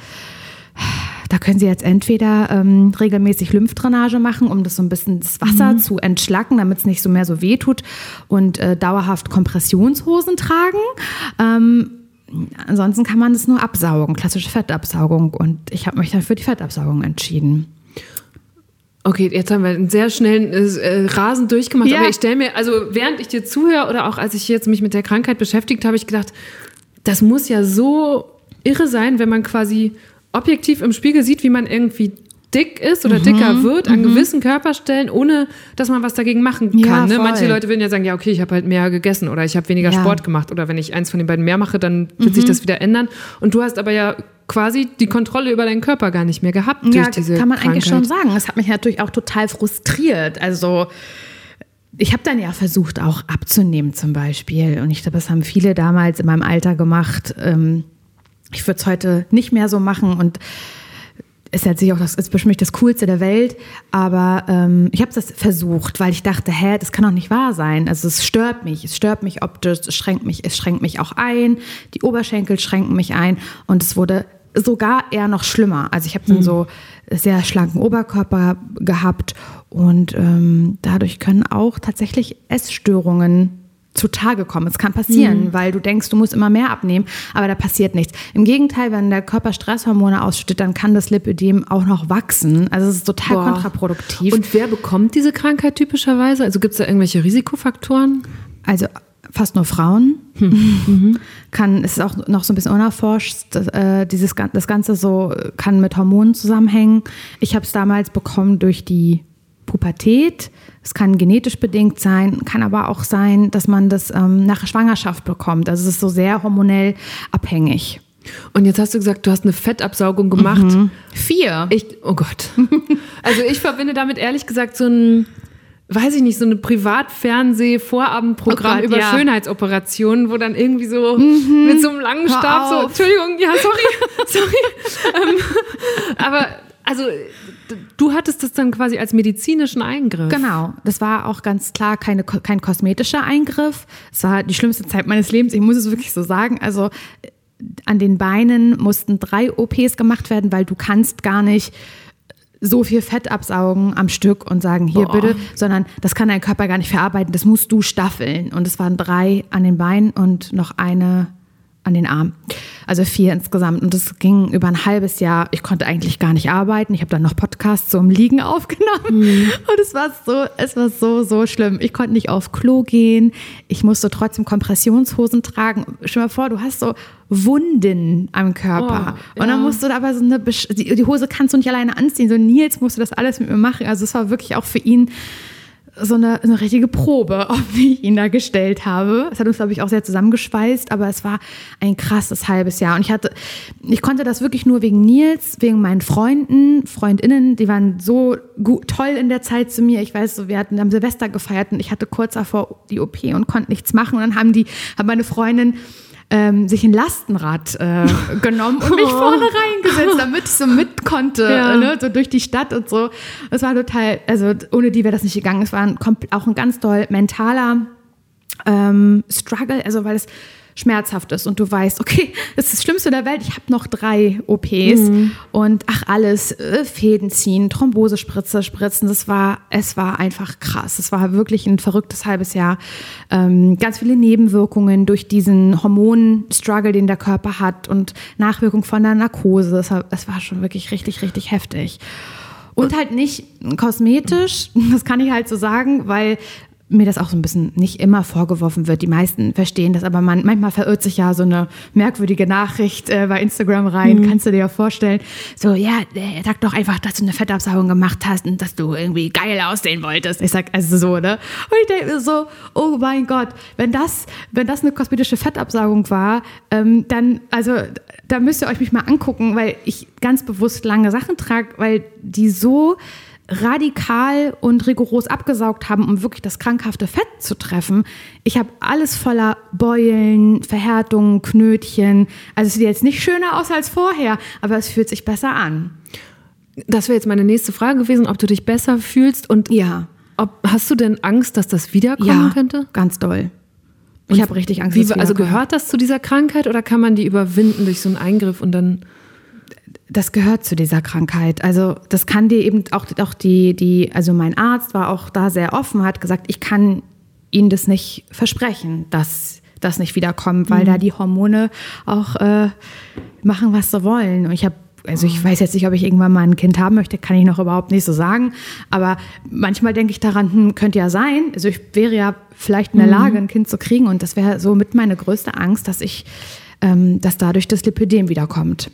da können Sie jetzt entweder ähm, regelmäßig Lymphdrainage machen, um das so ein bisschen das Wasser mhm. zu entschlacken, damit es nicht so mehr so weh tut und äh, dauerhaft Kompressionshosen tragen. Ähm, ansonsten kann man das nur absaugen, klassische Fettabsaugung. Und ich habe mich dann für die Fettabsaugung entschieden. Okay, jetzt haben wir einen sehr schnellen äh, Rasen durchgemacht, ja. aber ich stelle mir, also während ich dir zuhöre oder auch als ich jetzt mich mit der Krankheit beschäftigt habe, ich gedacht, das muss ja so irre sein, wenn man quasi objektiv im Spiegel sieht, wie man irgendwie dick ist oder mhm, dicker wird an mhm. gewissen Körperstellen, ohne dass man was dagegen machen kann. Ja, ne? Manche Leute würden ja sagen, ja, okay, ich habe halt mehr gegessen oder ich habe weniger ja. Sport gemacht oder wenn ich eins von den beiden mehr mache, dann wird mhm. sich das wieder ändern. Und du hast aber ja quasi die Kontrolle über deinen Körper gar nicht mehr gehabt durch ja, diese kann man Krankheit. eigentlich schon sagen. Das hat mich natürlich auch total frustriert. Also ich habe dann ja versucht, auch abzunehmen zum Beispiel. Und ich glaube, das haben viele damals in meinem Alter gemacht. Ähm, ich würde es heute nicht mehr so machen und ist jetzt auch das ist bestimmt das Coolste der Welt, aber ähm, ich habe das versucht, weil ich dachte, hä, das kann doch nicht wahr sein. Also es stört mich, es stört mich optisch, es schränkt mich, es schränkt mich auch ein, die Oberschenkel schränken mich ein und es wurde sogar eher noch schlimmer. Also ich habe dann mhm. so sehr schlanken Oberkörper gehabt und ähm, dadurch können auch tatsächlich Essstörungen zutage kommen. Es kann passieren, mhm. weil du denkst, du musst immer mehr abnehmen, aber da passiert nichts. Im Gegenteil, wenn der Körper Stresshormone ausschüttet, dann kann das Lipödem auch noch wachsen. Also es ist total Boah. kontraproduktiv. Und wer bekommt diese Krankheit typischerweise? Also gibt es da irgendwelche Risikofaktoren? Also fast nur Frauen. Hm. kann, es ist auch noch so ein bisschen unerforscht. Das, äh, dieses, das Ganze so kann mit Hormonen zusammenhängen. Ich habe es damals bekommen durch die Pubertät. Es kann genetisch bedingt sein, kann aber auch sein, dass man das ähm, nach Schwangerschaft bekommt. Also es ist so sehr hormonell abhängig. Und jetzt hast du gesagt, du hast eine Fettabsaugung gemacht. Mhm. Vier. Ich, oh Gott. Also ich verbinde damit ehrlich gesagt so ein, weiß ich nicht, so ein Privatfernseh-Vorabendprogramm oh über ja. Schönheitsoperationen, wo dann irgendwie so mhm. mit so einem langen Stab so, Entschuldigung, ja, sorry, sorry. ähm, aber also du hattest das dann quasi als medizinischen Eingriff. Genau, das war auch ganz klar keine, kein kosmetischer Eingriff. Es war die schlimmste Zeit meines Lebens, ich muss es wirklich so sagen. Also an den Beinen mussten drei OPs gemacht werden, weil du kannst gar nicht so viel Fett absaugen am Stück und sagen, hier Boah. bitte, sondern das kann dein Körper gar nicht verarbeiten, das musst du staffeln. Und es waren drei an den Beinen und noch eine an den Arm. Also vier insgesamt. Und das ging über ein halbes Jahr. Ich konnte eigentlich gar nicht arbeiten. Ich habe dann noch Podcasts so im Liegen aufgenommen. Und es war so, es war so, so schlimm. Ich konnte nicht auf Klo gehen. Ich musste trotzdem Kompressionshosen tragen. Stell dir mal vor, du hast so Wunden am Körper. Oh, Und dann ja. musst du da aber so eine, die, die Hose kannst du nicht alleine anziehen. So Nils musste das alles mit mir machen. Also es war wirklich auch für ihn so eine, eine richtige Probe, auf die ich ihn da gestellt habe. Es hat uns, glaube ich, auch sehr zusammengeschweißt, aber es war ein krasses halbes Jahr. Und ich hatte, ich konnte das wirklich nur wegen Nils, wegen meinen Freunden, Freundinnen, die waren so gut, toll in der Zeit zu mir. Ich weiß so, wir hatten am Silvester gefeiert und ich hatte kurz davor die OP und konnte nichts machen. Und dann haben die, hat meine Freundin ähm, sich ein Lastenrad äh, genommen und mich vorne reingesetzt, damit ich so mit konnte, Ja. ne, so durch die Stadt und so. Es war total, also ohne die wäre das nicht gegangen. Es war ein, auch ein ganz doll mentaler ähm, Struggle, also weil es schmerzhaft ist und du weißt, okay, das ist das Schlimmste der Welt, ich habe noch drei OPs und ach alles, äh, Fäden ziehen, Thrombosespritze spritzen, das war, es war einfach krass. Es war wirklich ein verrücktes halbes Jahr. Ähm, ganz viele Nebenwirkungen durch diesen Hormonstruggle, den der Körper hat und Nachwirkung von der Narkose. Es war, es war schon wirklich richtig, richtig heftig. Und halt nicht kosmetisch, das kann ich halt so sagen, weil mir das auch so ein bisschen nicht immer vorgeworfen wird. Die meisten verstehen das, aber man, manchmal verirrt sich ja so eine merkwürdige Nachricht äh, bei Instagram rein, kannst du dir ja vorstellen. So, ja, äh, sag doch einfach, dass du eine Fettabsaugung gemacht hast und dass du irgendwie geil aussehen wolltest. Ich sag, also so, ne? Und ich denke mir so, oh mein Gott, wenn das, wenn das eine kosmetische Fettabsaugung war, ähm, dann, also, da müsst ihr euch mich mal angucken, weil ich ganz bewusst lange Sachen trage, weil die so radikal und rigoros abgesaugt haben, um wirklich das krankhafte Fett zu treffen. Ich habe alles voller Beulen, Verhärtungen, Knötchen. Also es sieht jetzt nicht schöner aus als vorher, aber es fühlt sich besser an. Das wäre jetzt meine nächste Frage gewesen, ob du dich besser fühlst und Ja. ob, hast du denn Angst, dass das wiederkommen Ja, könnte? ganz doll. Ich habe richtig Angst. Wie, also gehört das zu dieser Krankheit oder kann man die überwinden durch so einen Eingriff und dann das gehört zu dieser Krankheit. Also das kann dir eben auch, auch die, die, also mein Arzt war auch da sehr offen, hat gesagt, ich kann Ihnen das nicht versprechen, dass das nicht wiederkommt, weil da die Hormone auch äh, machen, was sie wollen. Und ich habe also ich weiß jetzt nicht, ob ich irgendwann mal ein Kind haben möchte, kann ich noch überhaupt nicht so sagen. Aber manchmal denke ich daran, hm, könnte ja sein. Also ich wäre ja vielleicht in der Lage, ein Kind zu kriegen. Und das wäre so mit meine größte Angst, dass ich, ähm, dass dadurch das Lipödem wiederkommt.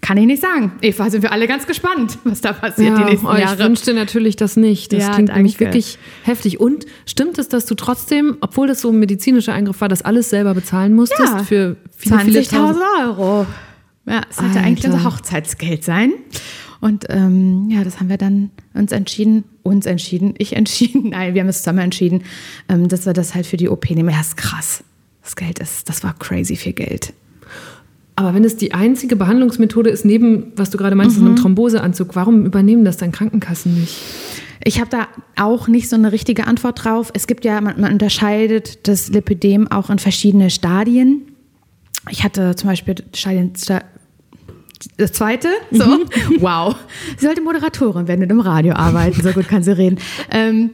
Kann ich nicht sagen. Eva, sind wir alle ganz gespannt, was da passiert die nächsten oh, ich Jahre. wünschte natürlich das nicht. Das Ja, klingt nämlich danke. wirklich heftig. Und stimmt es, dass du trotzdem, obwohl das so ein medizinischer Eingriff war, das alles selber bezahlen musstest Ja. für viele, viele 20.000 Tausend? Euro. Ja, es sollte Alter. eigentlich unser Hochzeitsgeld sein. Und ähm, ja, das haben wir dann uns entschieden, uns entschieden, ich entschieden, nein, wir haben es zusammen entschieden, ähm, dass wir das halt für die OP nehmen. Ja, ist krass. Das Geld ist, das war crazy viel Geld. Aber wenn es die einzige Behandlungsmethode ist, neben, was du gerade meinst, Mhm. einem Thromboseanzug, warum übernehmen das dann Krankenkassen nicht? Ich habe da auch nicht so eine richtige Antwort drauf. Es gibt ja, man, man unterscheidet das Lipidem auch in verschiedene Stadien. Ich hatte zum Beispiel Stadien, Sta- das zweite, so, wow. Sie sollte Moderatorin werden und im Radio arbeiten, so gut kann sie reden. Ähm,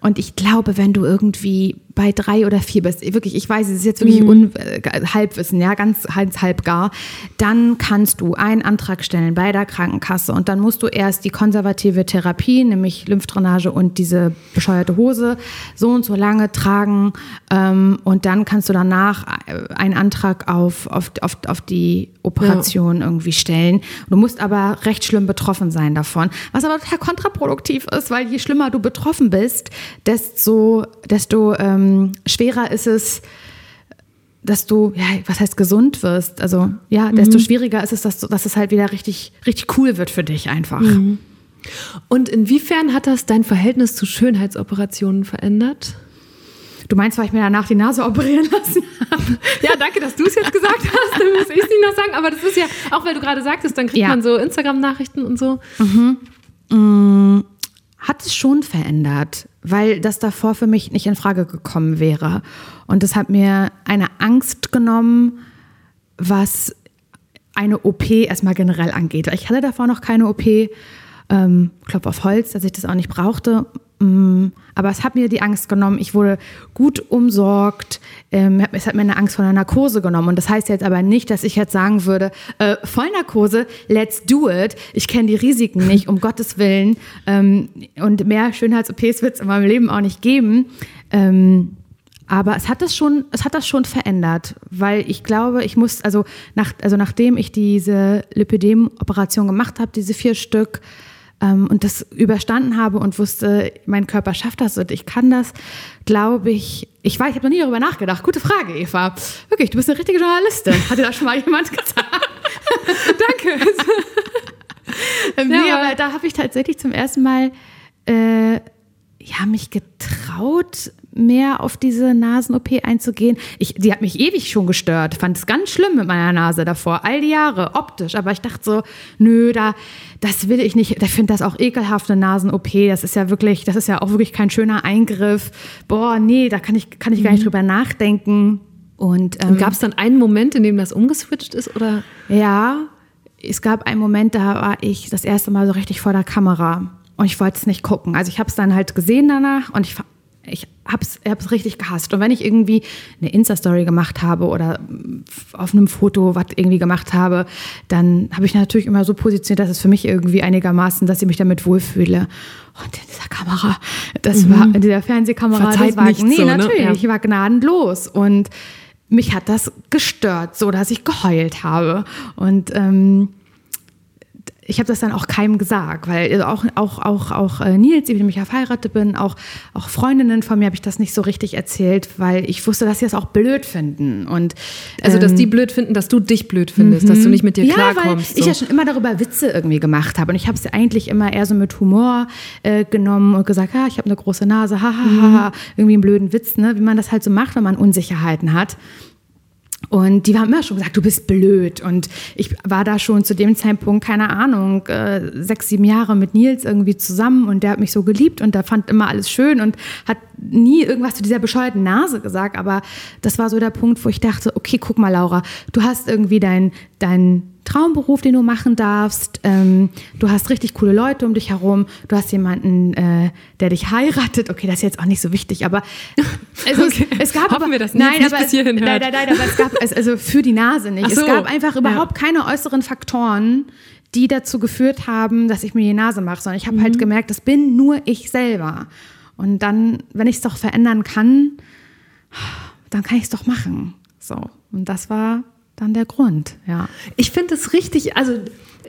und ich glaube, wenn du irgendwie bei drei oder vier bist, wirklich, ich weiß, es ist jetzt wirklich un, äh, Halbwissen, ja, ganz, ganz halb gar, dann kannst du einen Antrag stellen bei der Krankenkasse und dann musst du erst die konservative Therapie, nämlich Lymphdrainage und diese bescheuerte Hose, so und so lange tragen ähm, und dann kannst du danach äh, einen Antrag auf, auf, auf, auf die Operation irgendwie stellen. Du musst aber recht schlimm betroffen sein davon, was aber total kontraproduktiv ist, weil je schlimmer du betroffen bist, desto, desto ähm, schwerer ist es, dass du, ja, was heißt gesund wirst? Also, ja, desto schwieriger ist es, dass, du, dass es halt wieder richtig, richtig cool wird für dich einfach. Und inwiefern hat das dein Verhältnis zu Schönheitsoperationen verändert? Du meinst, weil ich mir danach die Nase operieren lassen habe? Ja, danke, dass du es jetzt gesagt hast. Dann muss ich es nicht noch sagen. Aber das ist ja, auch weil du gerade sagtest, dann kriegt Ja. man so Instagram-Nachrichten und so. Hat es schon verändert, weil das davor für mich nicht in Frage gekommen wäre. Und das hat mir eine Angst genommen, was eine OP erstmal generell angeht. Ich hatte davor noch keine OP. Ähm, Klopf auf Holz, dass ich das auch nicht brauchte. Mm, aber es hat mir die Angst genommen. Ich wurde gut umsorgt. Ähm, es hat mir eine Angst vor einer Narkose genommen. Und das heißt jetzt aber nicht, dass ich jetzt sagen würde, äh, Vollnarkose, let's do it. Ich kenne die Risiken nicht, um Gottes Willen. Ähm, und mehr Schönheits-OPs wird es in meinem Leben auch nicht geben. Ähm, aber es hat das schon, es hat das schon verändert, weil ich glaube, ich muss, also nach, also nachdem ich diese Lipödem-Operation gemacht habe, diese vier Stück, und das überstanden habe und wusste, mein Körper schafft das und ich kann das, glaube ich, ich weiß, ich habe noch nie darüber nachgedacht. Gute Frage, Eva. Wirklich, du bist eine richtige Journalistin. Hat dir das schon mal jemand gesagt? Danke. ähm, nee, aber da habe ich tatsächlich zum ersten Mal äh, ja, mich getraut, mehr auf diese Nasen-OP einzugehen. Ich, die hat mich ewig schon gestört, fand es ganz schlimm mit meiner Nase davor, all die Jahre, optisch. Aber ich dachte so, nö, da, das will ich nicht. Ich finde das auch ekelhaft, eine Nasen-OP. Das ist ja wirklich, das ist ja auch wirklich kein schöner Eingriff. Boah, nee, da kann ich, kann ich gar nicht mhm. drüber nachdenken. Und, ähm, Und gab es dann einen Moment, in dem das umgeswitcht ist, oder? Ja, es gab einen Moment, da war ich das erste Mal so richtig vor der Kamera und ich wollte es nicht gucken. Also ich habe es dann halt gesehen danach und ich ich hab's, hab's richtig gehasst. Und wenn ich irgendwie eine Insta-Story gemacht habe oder auf einem Foto was irgendwie gemacht habe, dann habe ich natürlich immer so positioniert, dass es für mich irgendwie einigermaßen, dass ich mich damit wohlfühle. Und in dieser Kamera, das mhm. war, in dieser Fernsehkamera, Verzeiht das war, nee, so, ne? natürlich, ja. ich war gnadenlos. Und mich hat das gestört, so dass ich geheult habe. Und ähm, ich habe das dann auch keinem gesagt, weil also auch, auch, auch, auch äh, Nils, mit dem ich ja verheiratet bin, auch, auch Freundinnen von mir habe ich das nicht so richtig erzählt, weil ich wusste, dass sie das auch blöd finden. Und, also, dass ähm, die blöd finden, dass du dich blöd findest, dass du nicht mit dir ja, klarkommst. Weil so. ich ja schon immer darüber Witze irgendwie gemacht habe. Und ich habe es eigentlich immer eher so mit Humor äh, genommen und gesagt, ha, ich habe eine große Nase, ha, ha, ha, ha, irgendwie einen blöden Witz, ne? wie man das halt so macht, wenn man Unsicherheiten hat. Und die haben immer schon gesagt, du bist blöd. Und ich war da schon zu dem Zeitpunkt, keine Ahnung, äh, sechs, sieben Jahre mit Nils irgendwie zusammen und der hat mich so geliebt und der fand immer alles schön und hat nie irgendwas zu dieser bescheuerten Nase gesagt. Aber das war so der Punkt, wo ich dachte, okay, guck mal, Laura, du hast irgendwie dein, dein Traumberuf, den du machen darfst. Ähm, du hast richtig coole Leute um dich herum. Du hast jemanden, äh, der dich heiratet. Okay, das ist jetzt auch nicht so wichtig, aber es, okay. es gab Hoffen aber, wir das nein, nicht aber bis hierhin es, nein, nein, nein, aber es gab es, also für die Nase nicht. So. Es gab einfach überhaupt ja. keine äußeren Faktoren, die dazu geführt haben, dass ich mir die Nase mache, sondern ich habe halt mhm. halt gemerkt, das bin nur ich selber. Und dann, wenn ich es doch verändern kann, dann kann ich es doch machen. So. Und das war dann der Grund, ja. Ich finde es richtig, also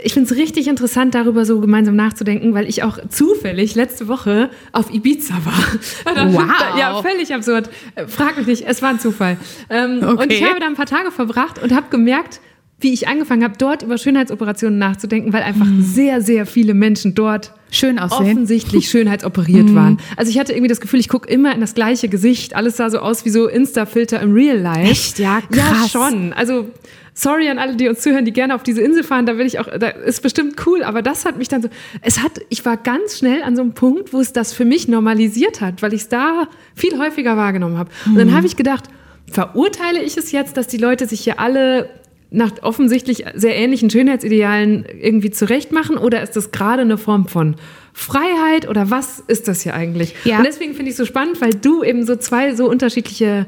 ich finde es richtig interessant, darüber so gemeinsam nachzudenken, weil ich auch zufällig letzte Woche auf Ibiza war. Wow. ja, völlig absurd. Frag mich nicht, es war ein Zufall. Ähm, okay. Und ich habe da ein paar Tage verbracht und habe gemerkt, wie ich angefangen habe, dort über Schönheitsoperationen nachzudenken, weil einfach mhm. sehr, sehr viele Menschen dort schön aussehen. offensichtlich schönheitsoperiert mhm. waren. Also ich hatte irgendwie das Gefühl, ich gucke immer in das gleiche Gesicht. Alles sah so aus wie so Insta-Filter im Real Life. Echt? Ja, krass. Ja, schon. Also sorry an alle, die uns zuhören, die gerne auf diese Insel fahren. Da will ich auch, da ist bestimmt cool. Aber das hat mich dann so, es hat, ich war ganz schnell an so einem Punkt, wo es das für mich normalisiert hat, weil ich es da viel häufiger wahrgenommen habe. Und dann mhm. habe ich gedacht, verurteile ich es jetzt, dass die Leute sich hier alle nach offensichtlich sehr ähnlichen Schönheitsidealen irgendwie zurecht machen oder ist das gerade eine Form von Freiheit oder was ist das hier eigentlich? Ja. Und deswegen finde ich es so spannend, weil du eben so zwei so unterschiedliche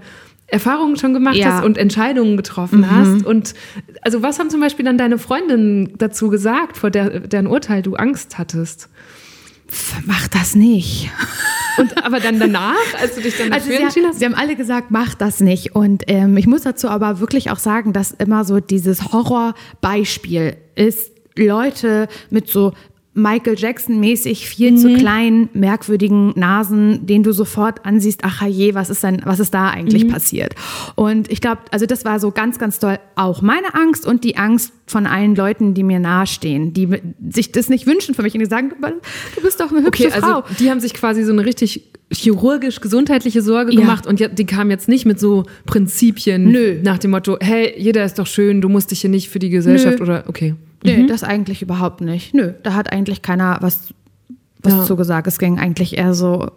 Erfahrungen schon gemacht ja. hast und Entscheidungen getroffen mhm. hast. Und also was haben zum Beispiel dann deine Freundinnen dazu gesagt, vor der, deren Urteil du Angst hattest? Mach das nicht. Und aber dann danach, als du dich dann also dafür entschieden hast? Sie haben alle gesagt, mach das nicht. Und ähm, ich muss dazu aber wirklich auch sagen, dass immer so dieses Horrorbeispiel ist, Leute mit so Michael Jackson-mäßig viel mhm. zu kleinen, merkwürdigen Nasen, den du sofort ansiehst, ach je, was ist denn, was ist da eigentlich mhm. passiert? Und ich glaube, also das war so ganz, ganz toll auch meine Angst und die Angst von allen Leuten, die mir nahestehen, die sich das nicht wünschen für mich und die sagen, du bist doch eine hübsche okay, also Frau. Also die haben sich quasi so eine richtig chirurgisch gesundheitliche Sorge ja. gemacht und die kamen jetzt nicht mit so Prinzipien Nö. nach dem Motto, hey, jeder ist doch schön, du musst dich hier nicht für die Gesellschaft Nö. oder okay. Nee, mhm. das eigentlich überhaupt nicht. Nö, da hat eigentlich keiner was, was ja. zu gesagt. Es ging eigentlich eher so,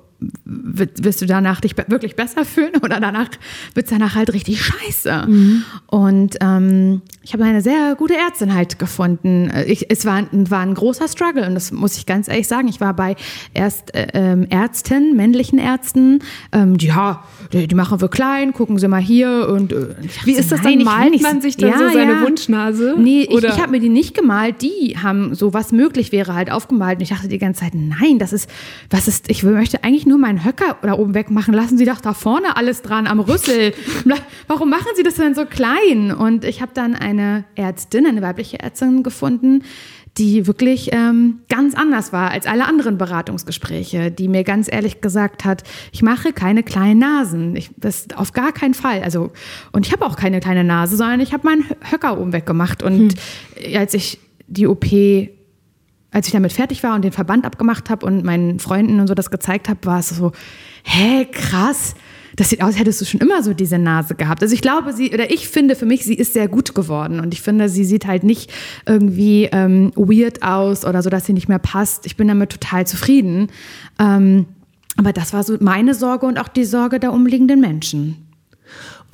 wirst du danach dich wirklich besser fühlen oder danach wird es danach halt richtig scheiße. Mhm. Und ähm, ich habe eine sehr gute Ärztin halt gefunden. Ich, es war, war ein großer Struggle und das muss ich ganz ehrlich sagen. Ich war bei erst äh, ähm, Ärzten, männlichen Ärzten, ähm, die, ja, die, die, machen wir klein, gucken Sie mal hier und äh, wie ist das nein, dann? Malt man sich dann ja, so seine ja. Wunschnase? Nee, ich, ich habe mir die nicht gemalt. Die haben so was möglich wäre halt aufgemalt und ich dachte die ganze Zeit, nein, das ist, was ist, ich möchte eigentlich nur meinen Höcker da oben wegmachen. Lassen Sie doch da vorne alles dran am Rüssel. Warum machen Sie das denn so klein? Und ich habe dann eine Ärztin, eine weibliche Ärztin gefunden, die wirklich ähm, ganz anders war als alle anderen Beratungsgespräche, die mir ganz ehrlich gesagt hat, ich mache keine kleinen Nasen. Ich, das auf gar keinen Fall. Also, und ich habe auch keine kleine Nase, sondern ich habe meinen Höcker oben weggemacht. Und hm. als ich die OP als ich damit fertig war und den Verband abgemacht habe und meinen Freunden und so das gezeigt habe, war es so, hä, krass. Das sieht aus, hättest du schon immer so diese Nase gehabt. Also ich glaube, sie, oder ich finde für mich, sie ist sehr gut geworden. Und ich finde, sie sieht halt nicht irgendwie ähm, weird aus oder so, dass sie nicht mehr passt. Ich bin damit total zufrieden. Ähm, aber das war so meine Sorge und auch die Sorge der umliegenden Menschen.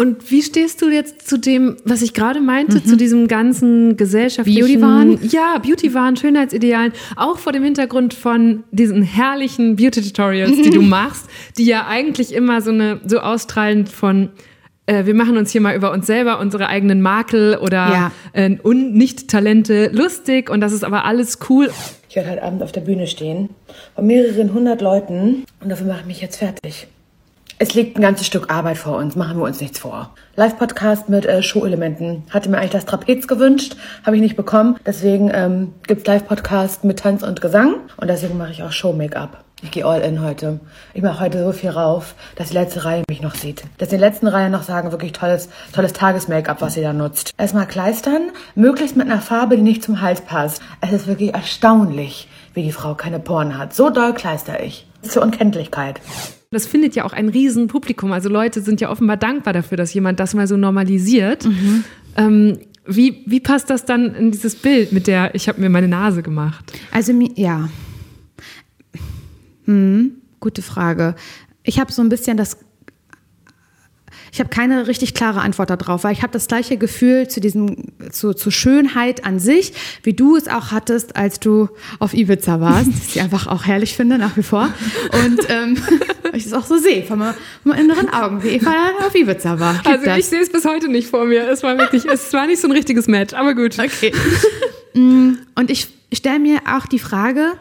Und wie stehst du jetzt zu dem, was ich gerade meinte, mhm. zu diesem ganzen gesellschaftlichen Beauty-Wahn? Ja, Beauty-Wahn, Schönheitsidealen, auch vor dem Hintergrund von diesen herrlichen Beauty-Tutorials, die du machst, die ja eigentlich immer so eine so ausstrahlen von äh, wir machen uns hier mal über uns selber, unsere eigenen Makel oder ja. äh, Nicht-Talente lustig und das ist aber alles cool. Ich werde heute Abend auf der Bühne stehen, bei mehreren hundert Leuten und dafür mache ich mich jetzt fertig. Es liegt ein ganzes Stück Arbeit vor uns, machen wir uns nichts vor. Live-Podcast mit äh, Show-Elementen. Hatte mir eigentlich das Trapez gewünscht, habe ich nicht bekommen. Deswegen ähm, gibt es Live-Podcast mit Tanz und Gesang. Und deswegen mache ich auch Show-Make-up. Ich gehe all in heute. Ich mache heute so viel rauf, dass die letzte Reihe mich noch sieht. Dass die letzten Reihe noch sagen, wirklich tolles, tolles Tages-Make-up, was sie da nutzt. Erstmal kleistern, möglichst mit einer Farbe, die nicht zum Hals passt. Es ist wirklich erstaunlich, wie die Frau keine Poren hat. So doll kleister ich. Zur Unkenntlichkeit. Das findet ja auch ein Riesenpublikum. Also Leute sind ja offenbar dankbar dafür, dass jemand das mal so normalisiert. Mhm. Ähm, wie, wie passt das dann in dieses Bild mit der, ich habe mir meine Nase gemacht? Also ja. Hm, gute Frage. Ich habe so ein bisschen das ich habe keine richtig klare Antwort darauf, weil ich habe das gleiche Gefühl zu diesem, zu, zu Schönheit an sich, wie du es auch hattest, als du auf Ibiza warst, das ich einfach auch herrlich finde, nach wie vor. Und ähm, ich es auch so sehe, von meinen inneren Augen, wie Eva auf Ibiza war. Gibt also das? ich sehe es bis heute nicht vor mir. Es war wirklich, es war nicht so ein richtiges Match, aber gut. Okay. Mm, und ich stelle mir auch die Frage,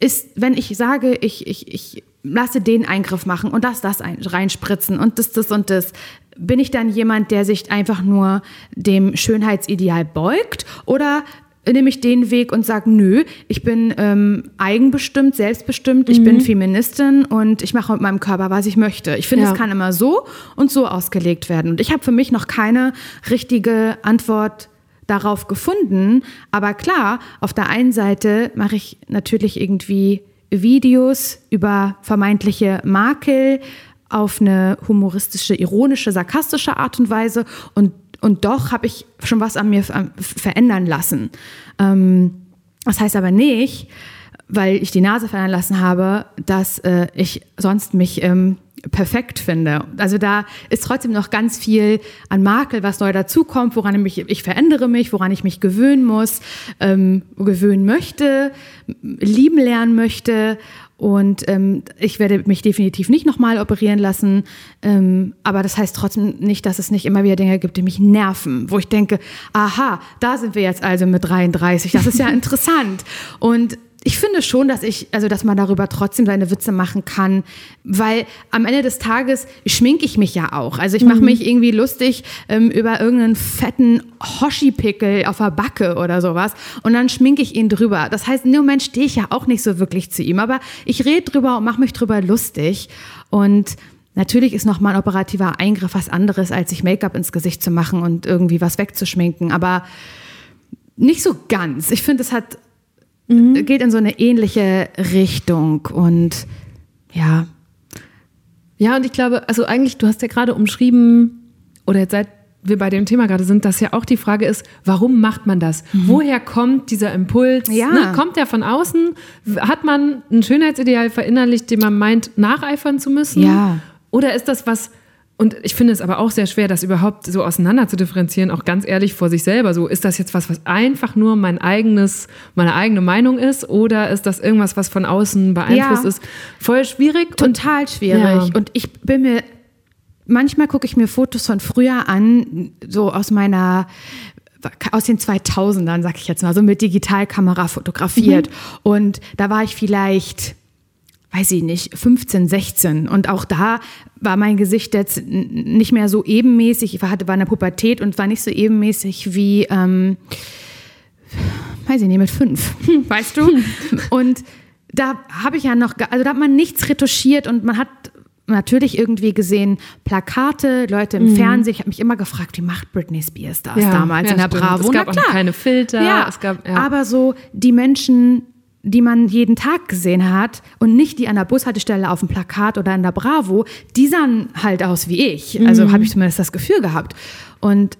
ist, wenn ich sage, ich, ich, ich lasse den Eingriff machen und das, das ein, reinspritzen und das, das und das. Bin ich dann jemand, der sich einfach nur dem Schönheitsideal beugt oder nehme ich den Weg und sage, nö, ich bin ähm, eigenbestimmt, selbstbestimmt, ich mhm. bin Feministin und ich mache mit meinem Körper, was ich möchte. Ich finde, ja. es kann immer so und so ausgelegt werden. Und ich habe für mich noch keine richtige Antwort darauf gefunden. Aber klar, auf der einen Seite mache ich natürlich irgendwie Videos über vermeintliche Makel auf eine humoristische, ironische, sarkastische Art und Weise und, und doch habe ich schon was an mir verändern lassen. Ähm, das heißt aber nicht, weil ich die Nase verändern lassen habe, dass äh, ich sonst mich ähm, perfekt finde. Also da ist trotzdem noch ganz viel an Makel, was neu dazukommt, woran ich mich, ich verändere mich, woran ich mich gewöhnen muss, ähm, gewöhnen möchte, lieben lernen möchte. Und ähm, ich werde mich definitiv nicht nochmal operieren lassen. Ähm, aber das heißt trotzdem nicht, dass es nicht immer wieder Dinge gibt, die mich nerven, wo ich denke, aha, da sind wir jetzt also mit 33. Das ist ja interessant. Und ich finde schon, dass ich, also dass man darüber trotzdem seine Witze machen kann, weil am Ende des Tages schminke ich mich ja auch. Also ich mache mhm. mich irgendwie lustig ähm, über irgendeinen fetten Hoshi-Pickel auf der Backe oder sowas und dann schminke ich ihn drüber. Das heißt, in dem Moment stehe ich ja auch nicht so wirklich zu ihm, aber ich rede drüber und mache mich drüber lustig und Natürlich ist nochmal ein operativer Eingriff was anderes, als sich Make-up ins Gesicht zu machen und irgendwie was wegzuschminken, aber nicht so ganz. Ich finde, es hat mhm. geht in so eine ähnliche Richtung und ja. Ja, und ich glaube, also eigentlich, du hast ja gerade umschrieben, oder jetzt seit wir bei dem Thema gerade sind, dass ja auch die Frage ist, warum macht man das? Woher kommt dieser Impuls? Ja. Ne? Kommt der von außen? Hat man ein Schönheitsideal verinnerlicht, dem man meint, nacheifern zu müssen? Ja. Oder ist das was, und ich finde es aber auch sehr schwer, das überhaupt so auseinander zu differenzieren, auch ganz ehrlich vor sich selber. So, ist das jetzt was, was einfach nur mein eigenes, meine eigene Meinung ist? Oder ist das irgendwas, was von außen beeinflusst Ja. ist? Voll schwierig. Und Total schwierig. Ja. Und ich bin mir, manchmal gucke ich mir Fotos von früher an, so aus meiner, aus den 2000ern, sag ich jetzt mal, so mit Digitalkamera fotografiert. Und da war ich vielleicht, weiß ich nicht, 15, 16. Und auch da war mein Gesicht jetzt nicht mehr so ebenmäßig. Ich war, hatte, war in der Pubertät und war nicht so ebenmäßig wie, ähm, weiß ich nicht, mit fünf, weißt du? Und da habe ich ja noch, also da hat man nichts retuschiert und man hat natürlich irgendwie gesehen Plakate, Leute im Fernsehen. Ich habe mich immer gefragt, wie macht Britney Spears das Ja, damals ja, in der stimmt. Bravo? Es gab keine Filter, Ja, es gab- ja. aber so die Menschen, die man jeden Tag gesehen hat und nicht die an der Bushaltestelle auf dem Plakat oder in der Bravo, die sahen halt aus wie ich. Also Mhm. habe ich zumindest das Gefühl gehabt. Und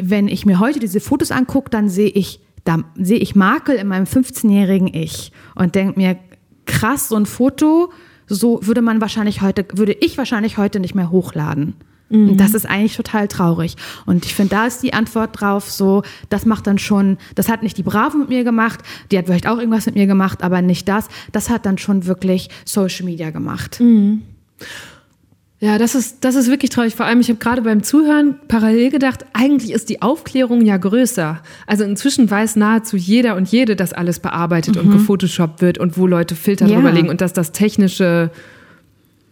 wenn ich mir heute diese Fotos angucke, dann sehe ich, da sehe ich Makel in meinem 15-jährigen Ich und denke mir, krass, so ein Foto, so würde man wahrscheinlich heute, würde ich wahrscheinlich heute nicht mehr hochladen. Und das ist eigentlich total traurig. Und ich finde, da ist die Antwort drauf so, das macht dann schon, das hat nicht die Bravo mit mir gemacht, die hat vielleicht auch irgendwas mit mir gemacht, aber nicht das. Das hat dann schon wirklich Social Media gemacht. Ja, das ist, das ist wirklich traurig. Vor allem, ich habe gerade beim Zuhören parallel gedacht, eigentlich ist die Aufklärung ja größer. Also inzwischen weiß nahezu jeder und jede, dass alles bearbeitet und gefotoshoppt wird und wo Leute Filter Ja. drüber legen und dass das technische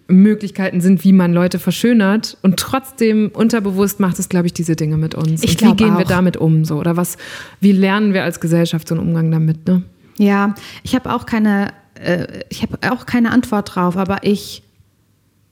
Möglichkeiten sind, wie man Leute verschönert. Und trotzdem unterbewusst macht es, glaube ich, diese Dinge mit uns. Ich und wie gehen wir auch. damit um? So? Oder was, wie lernen wir als Gesellschaft so einen Umgang damit? Ne? Ja, ich habe auch keine, äh, ich habe auch keine Antwort drauf, aber ich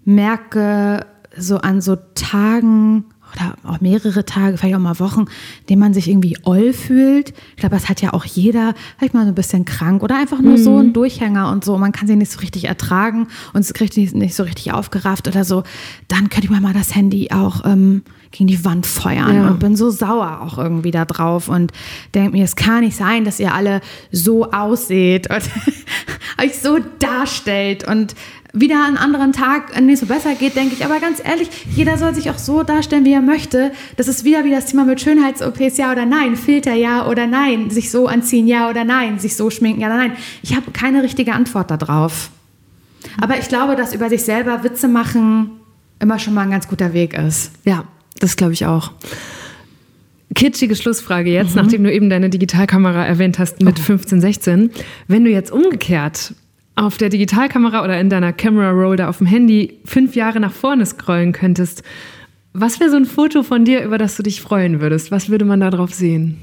merke so an so Tagen oder auch mehrere Tage, vielleicht auch mal Wochen, in denen man sich irgendwie oll fühlt. Ich glaube, das hat ja auch jeder, vielleicht mal so ein bisschen krank oder einfach nur so ein Durchhänger und so. Man kann sie nicht so richtig ertragen und es kriegt nicht, so richtig aufgerafft oder so. Dann könnte ich mir mal das Handy auch ähm, gegen die Wand feuern Ja. und bin so sauer auch irgendwie da drauf und denke mir, es kann nicht sein, dass ihr alle so ausseht und euch so darstellt und wieder einen anderen Tag, an dem es so besser geht, denke ich. Aber ganz ehrlich, jeder soll sich auch so darstellen, wie er möchte. Das ist wieder wie das Thema mit Schönheits-OPs, ja oder nein, Filter, ja oder nein, sich so anziehen, ja oder nein, sich so schminken, ja oder nein. Ich habe keine richtige Antwort darauf. Aber ich glaube, dass über sich selber Witze machen immer schon mal ein ganz guter Weg ist. Ja, das glaube ich auch. Kitschige Schlussfrage jetzt, nachdem du eben deine Digitalkamera erwähnt hast mit 15, 16. Wenn du jetzt umgekehrt auf der Digitalkamera oder in deiner Camera Roll da auf dem Handy fünf Jahre nach vorne scrollen könntest, was wäre so ein Foto von dir, über das du dich freuen würdest? Was würde man da drauf sehen?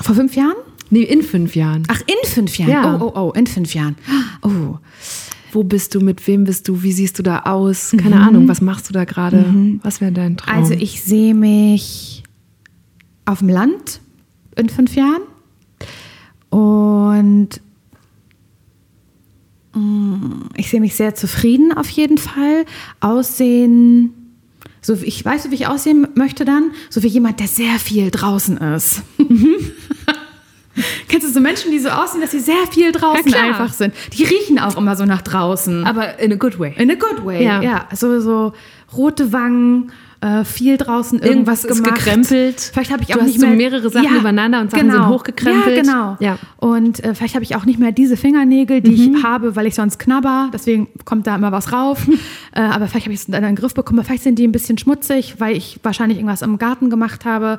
Vor fünf Jahren? Nee, in fünf Jahren. Ach, in fünf Jahren? Ja. Oh, oh, oh, in fünf Jahren. Oh. Wo bist du, mit wem bist du, wie siehst du da aus? Keine Ahnung, was machst du da gerade? Was wäre dein Traum? Also ich sehe mich auf dem Land in fünf Jahren und ich sehe mich sehr zufrieden auf jeden Fall. Aussehen, so ich weiß, wie ich aussehen möchte dann, so wie jemand, der sehr viel draußen ist. Kennst du so Menschen, die so aussehen, dass sie sehr viel draußen Ja, einfach sind? Die riechen auch immer so nach draußen. Aber in a good way. In a good way, Ja. ja. So, so rote Wangen, äh, viel draußen Irgendwas irgendwas ist gemacht. gekrempelt. Vielleicht habe ich auch nicht so mehr mehrere Sachen übereinander und Sachen sind hochgekrempelt. Ja, genau. Ja. Und äh, vielleicht habe ich auch nicht mehr diese Fingernägel, die Mhm. ich habe, weil ich sonst knabber. Deswegen kommt da immer was rauf. äh, aber vielleicht habe ich es in den Griff bekommen. Vielleicht sind die ein bisschen schmutzig, weil ich wahrscheinlich irgendwas im Garten gemacht habe.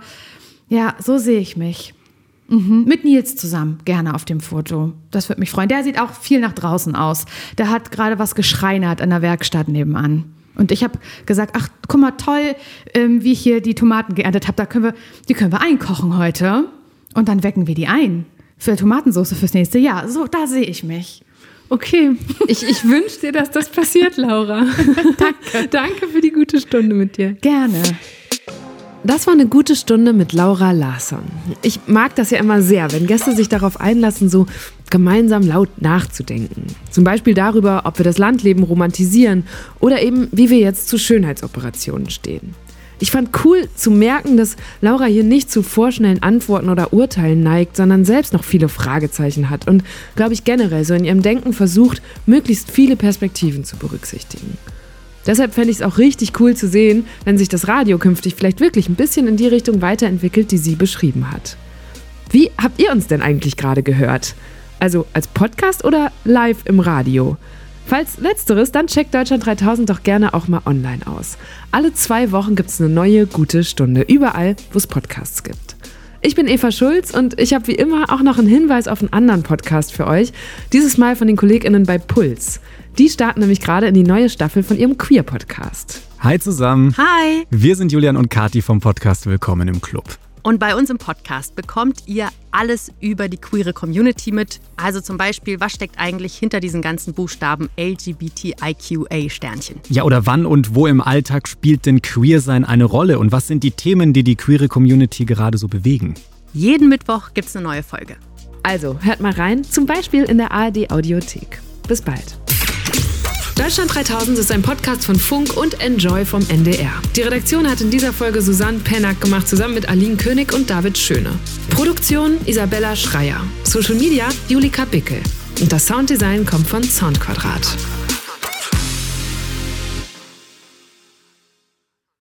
Ja, so sehe ich mich. Mhm. Mit Nils zusammen, gerne auf dem Foto. Das würde mich freuen. Der sieht auch viel nach draußen aus. Der hat gerade was geschreinert in der Werkstatt nebenan. Und ich habe gesagt, ach, guck mal, toll, ähm, wie ich hier die Tomaten geerntet habe. Da können wir, die können wir einkochen heute. Und dann wecken wir die ein. Für Tomatensauce fürs nächste Jahr. So, da sehe ich mich. Okay, ich, ich wünsche dir, dass das passiert, Laura. Danke. Danke für die gute Stunde mit dir. Gerne. Das war eine gute Stunde mit Laura Larsson. Ich mag das ja immer sehr, wenn Gäste sich darauf einlassen, so gemeinsam laut nachzudenken. Zum Beispiel darüber, ob wir das Landleben romantisieren oder eben, wie wir jetzt zu Schönheitsoperationen stehen. Ich fand cool zu merken, dass Laura hier nicht zu vorschnellen Antworten oder Urteilen neigt, sondern selbst noch viele Fragezeichen hat und, glaube ich, generell so in ihrem Denken versucht, möglichst viele Perspektiven zu berücksichtigen. Deshalb fände ich es auch richtig cool zu sehen, wenn sich das Radio künftig vielleicht wirklich ein bisschen in die Richtung weiterentwickelt, die sie beschrieben hat. Wie habt ihr uns denn eigentlich gerade gehört? Also als Podcast oder live im Radio? Falls letzteres, dann checkt Deutschland 3000 doch gerne auch mal online aus. Alle zwei Wochen gibt es eine neue gute Stunde, überall, wo es Podcasts gibt. Ich bin Eva Schulz und ich habe wie immer auch noch einen Hinweis auf einen anderen Podcast für euch. Dieses Mal von den KollegInnen bei Puls. Die starten nämlich gerade in die neue Staffel von ihrem Queer-Podcast. Hi zusammen. Hi. Wir sind Julian und Kati vom Podcast Willkommen im Club. Und bei uns im Podcast bekommt ihr alles über die queere Community mit. Also zum Beispiel, was steckt eigentlich hinter diesen ganzen Buchstaben LGBTIQA-Sternchen? Ja, oder wann und wo im Alltag spielt denn Queersein eine Rolle? Und was sind die Themen, die die queere Community gerade so bewegen? Jeden Mittwoch gibt es eine neue Folge. Also hört mal rein, zum Beispiel in der ARD Audiothek. Bis bald. Deutschland 3000 ist ein Podcast von Funk und Enjoy vom NDR. Die Redaktion hat in dieser Folge Susanne Pennack gemacht, zusammen mit Aline König und David Schöne. Produktion Isabella Schreier. Social Media Julika Bickel. Und das Sounddesign kommt von Soundquadrat.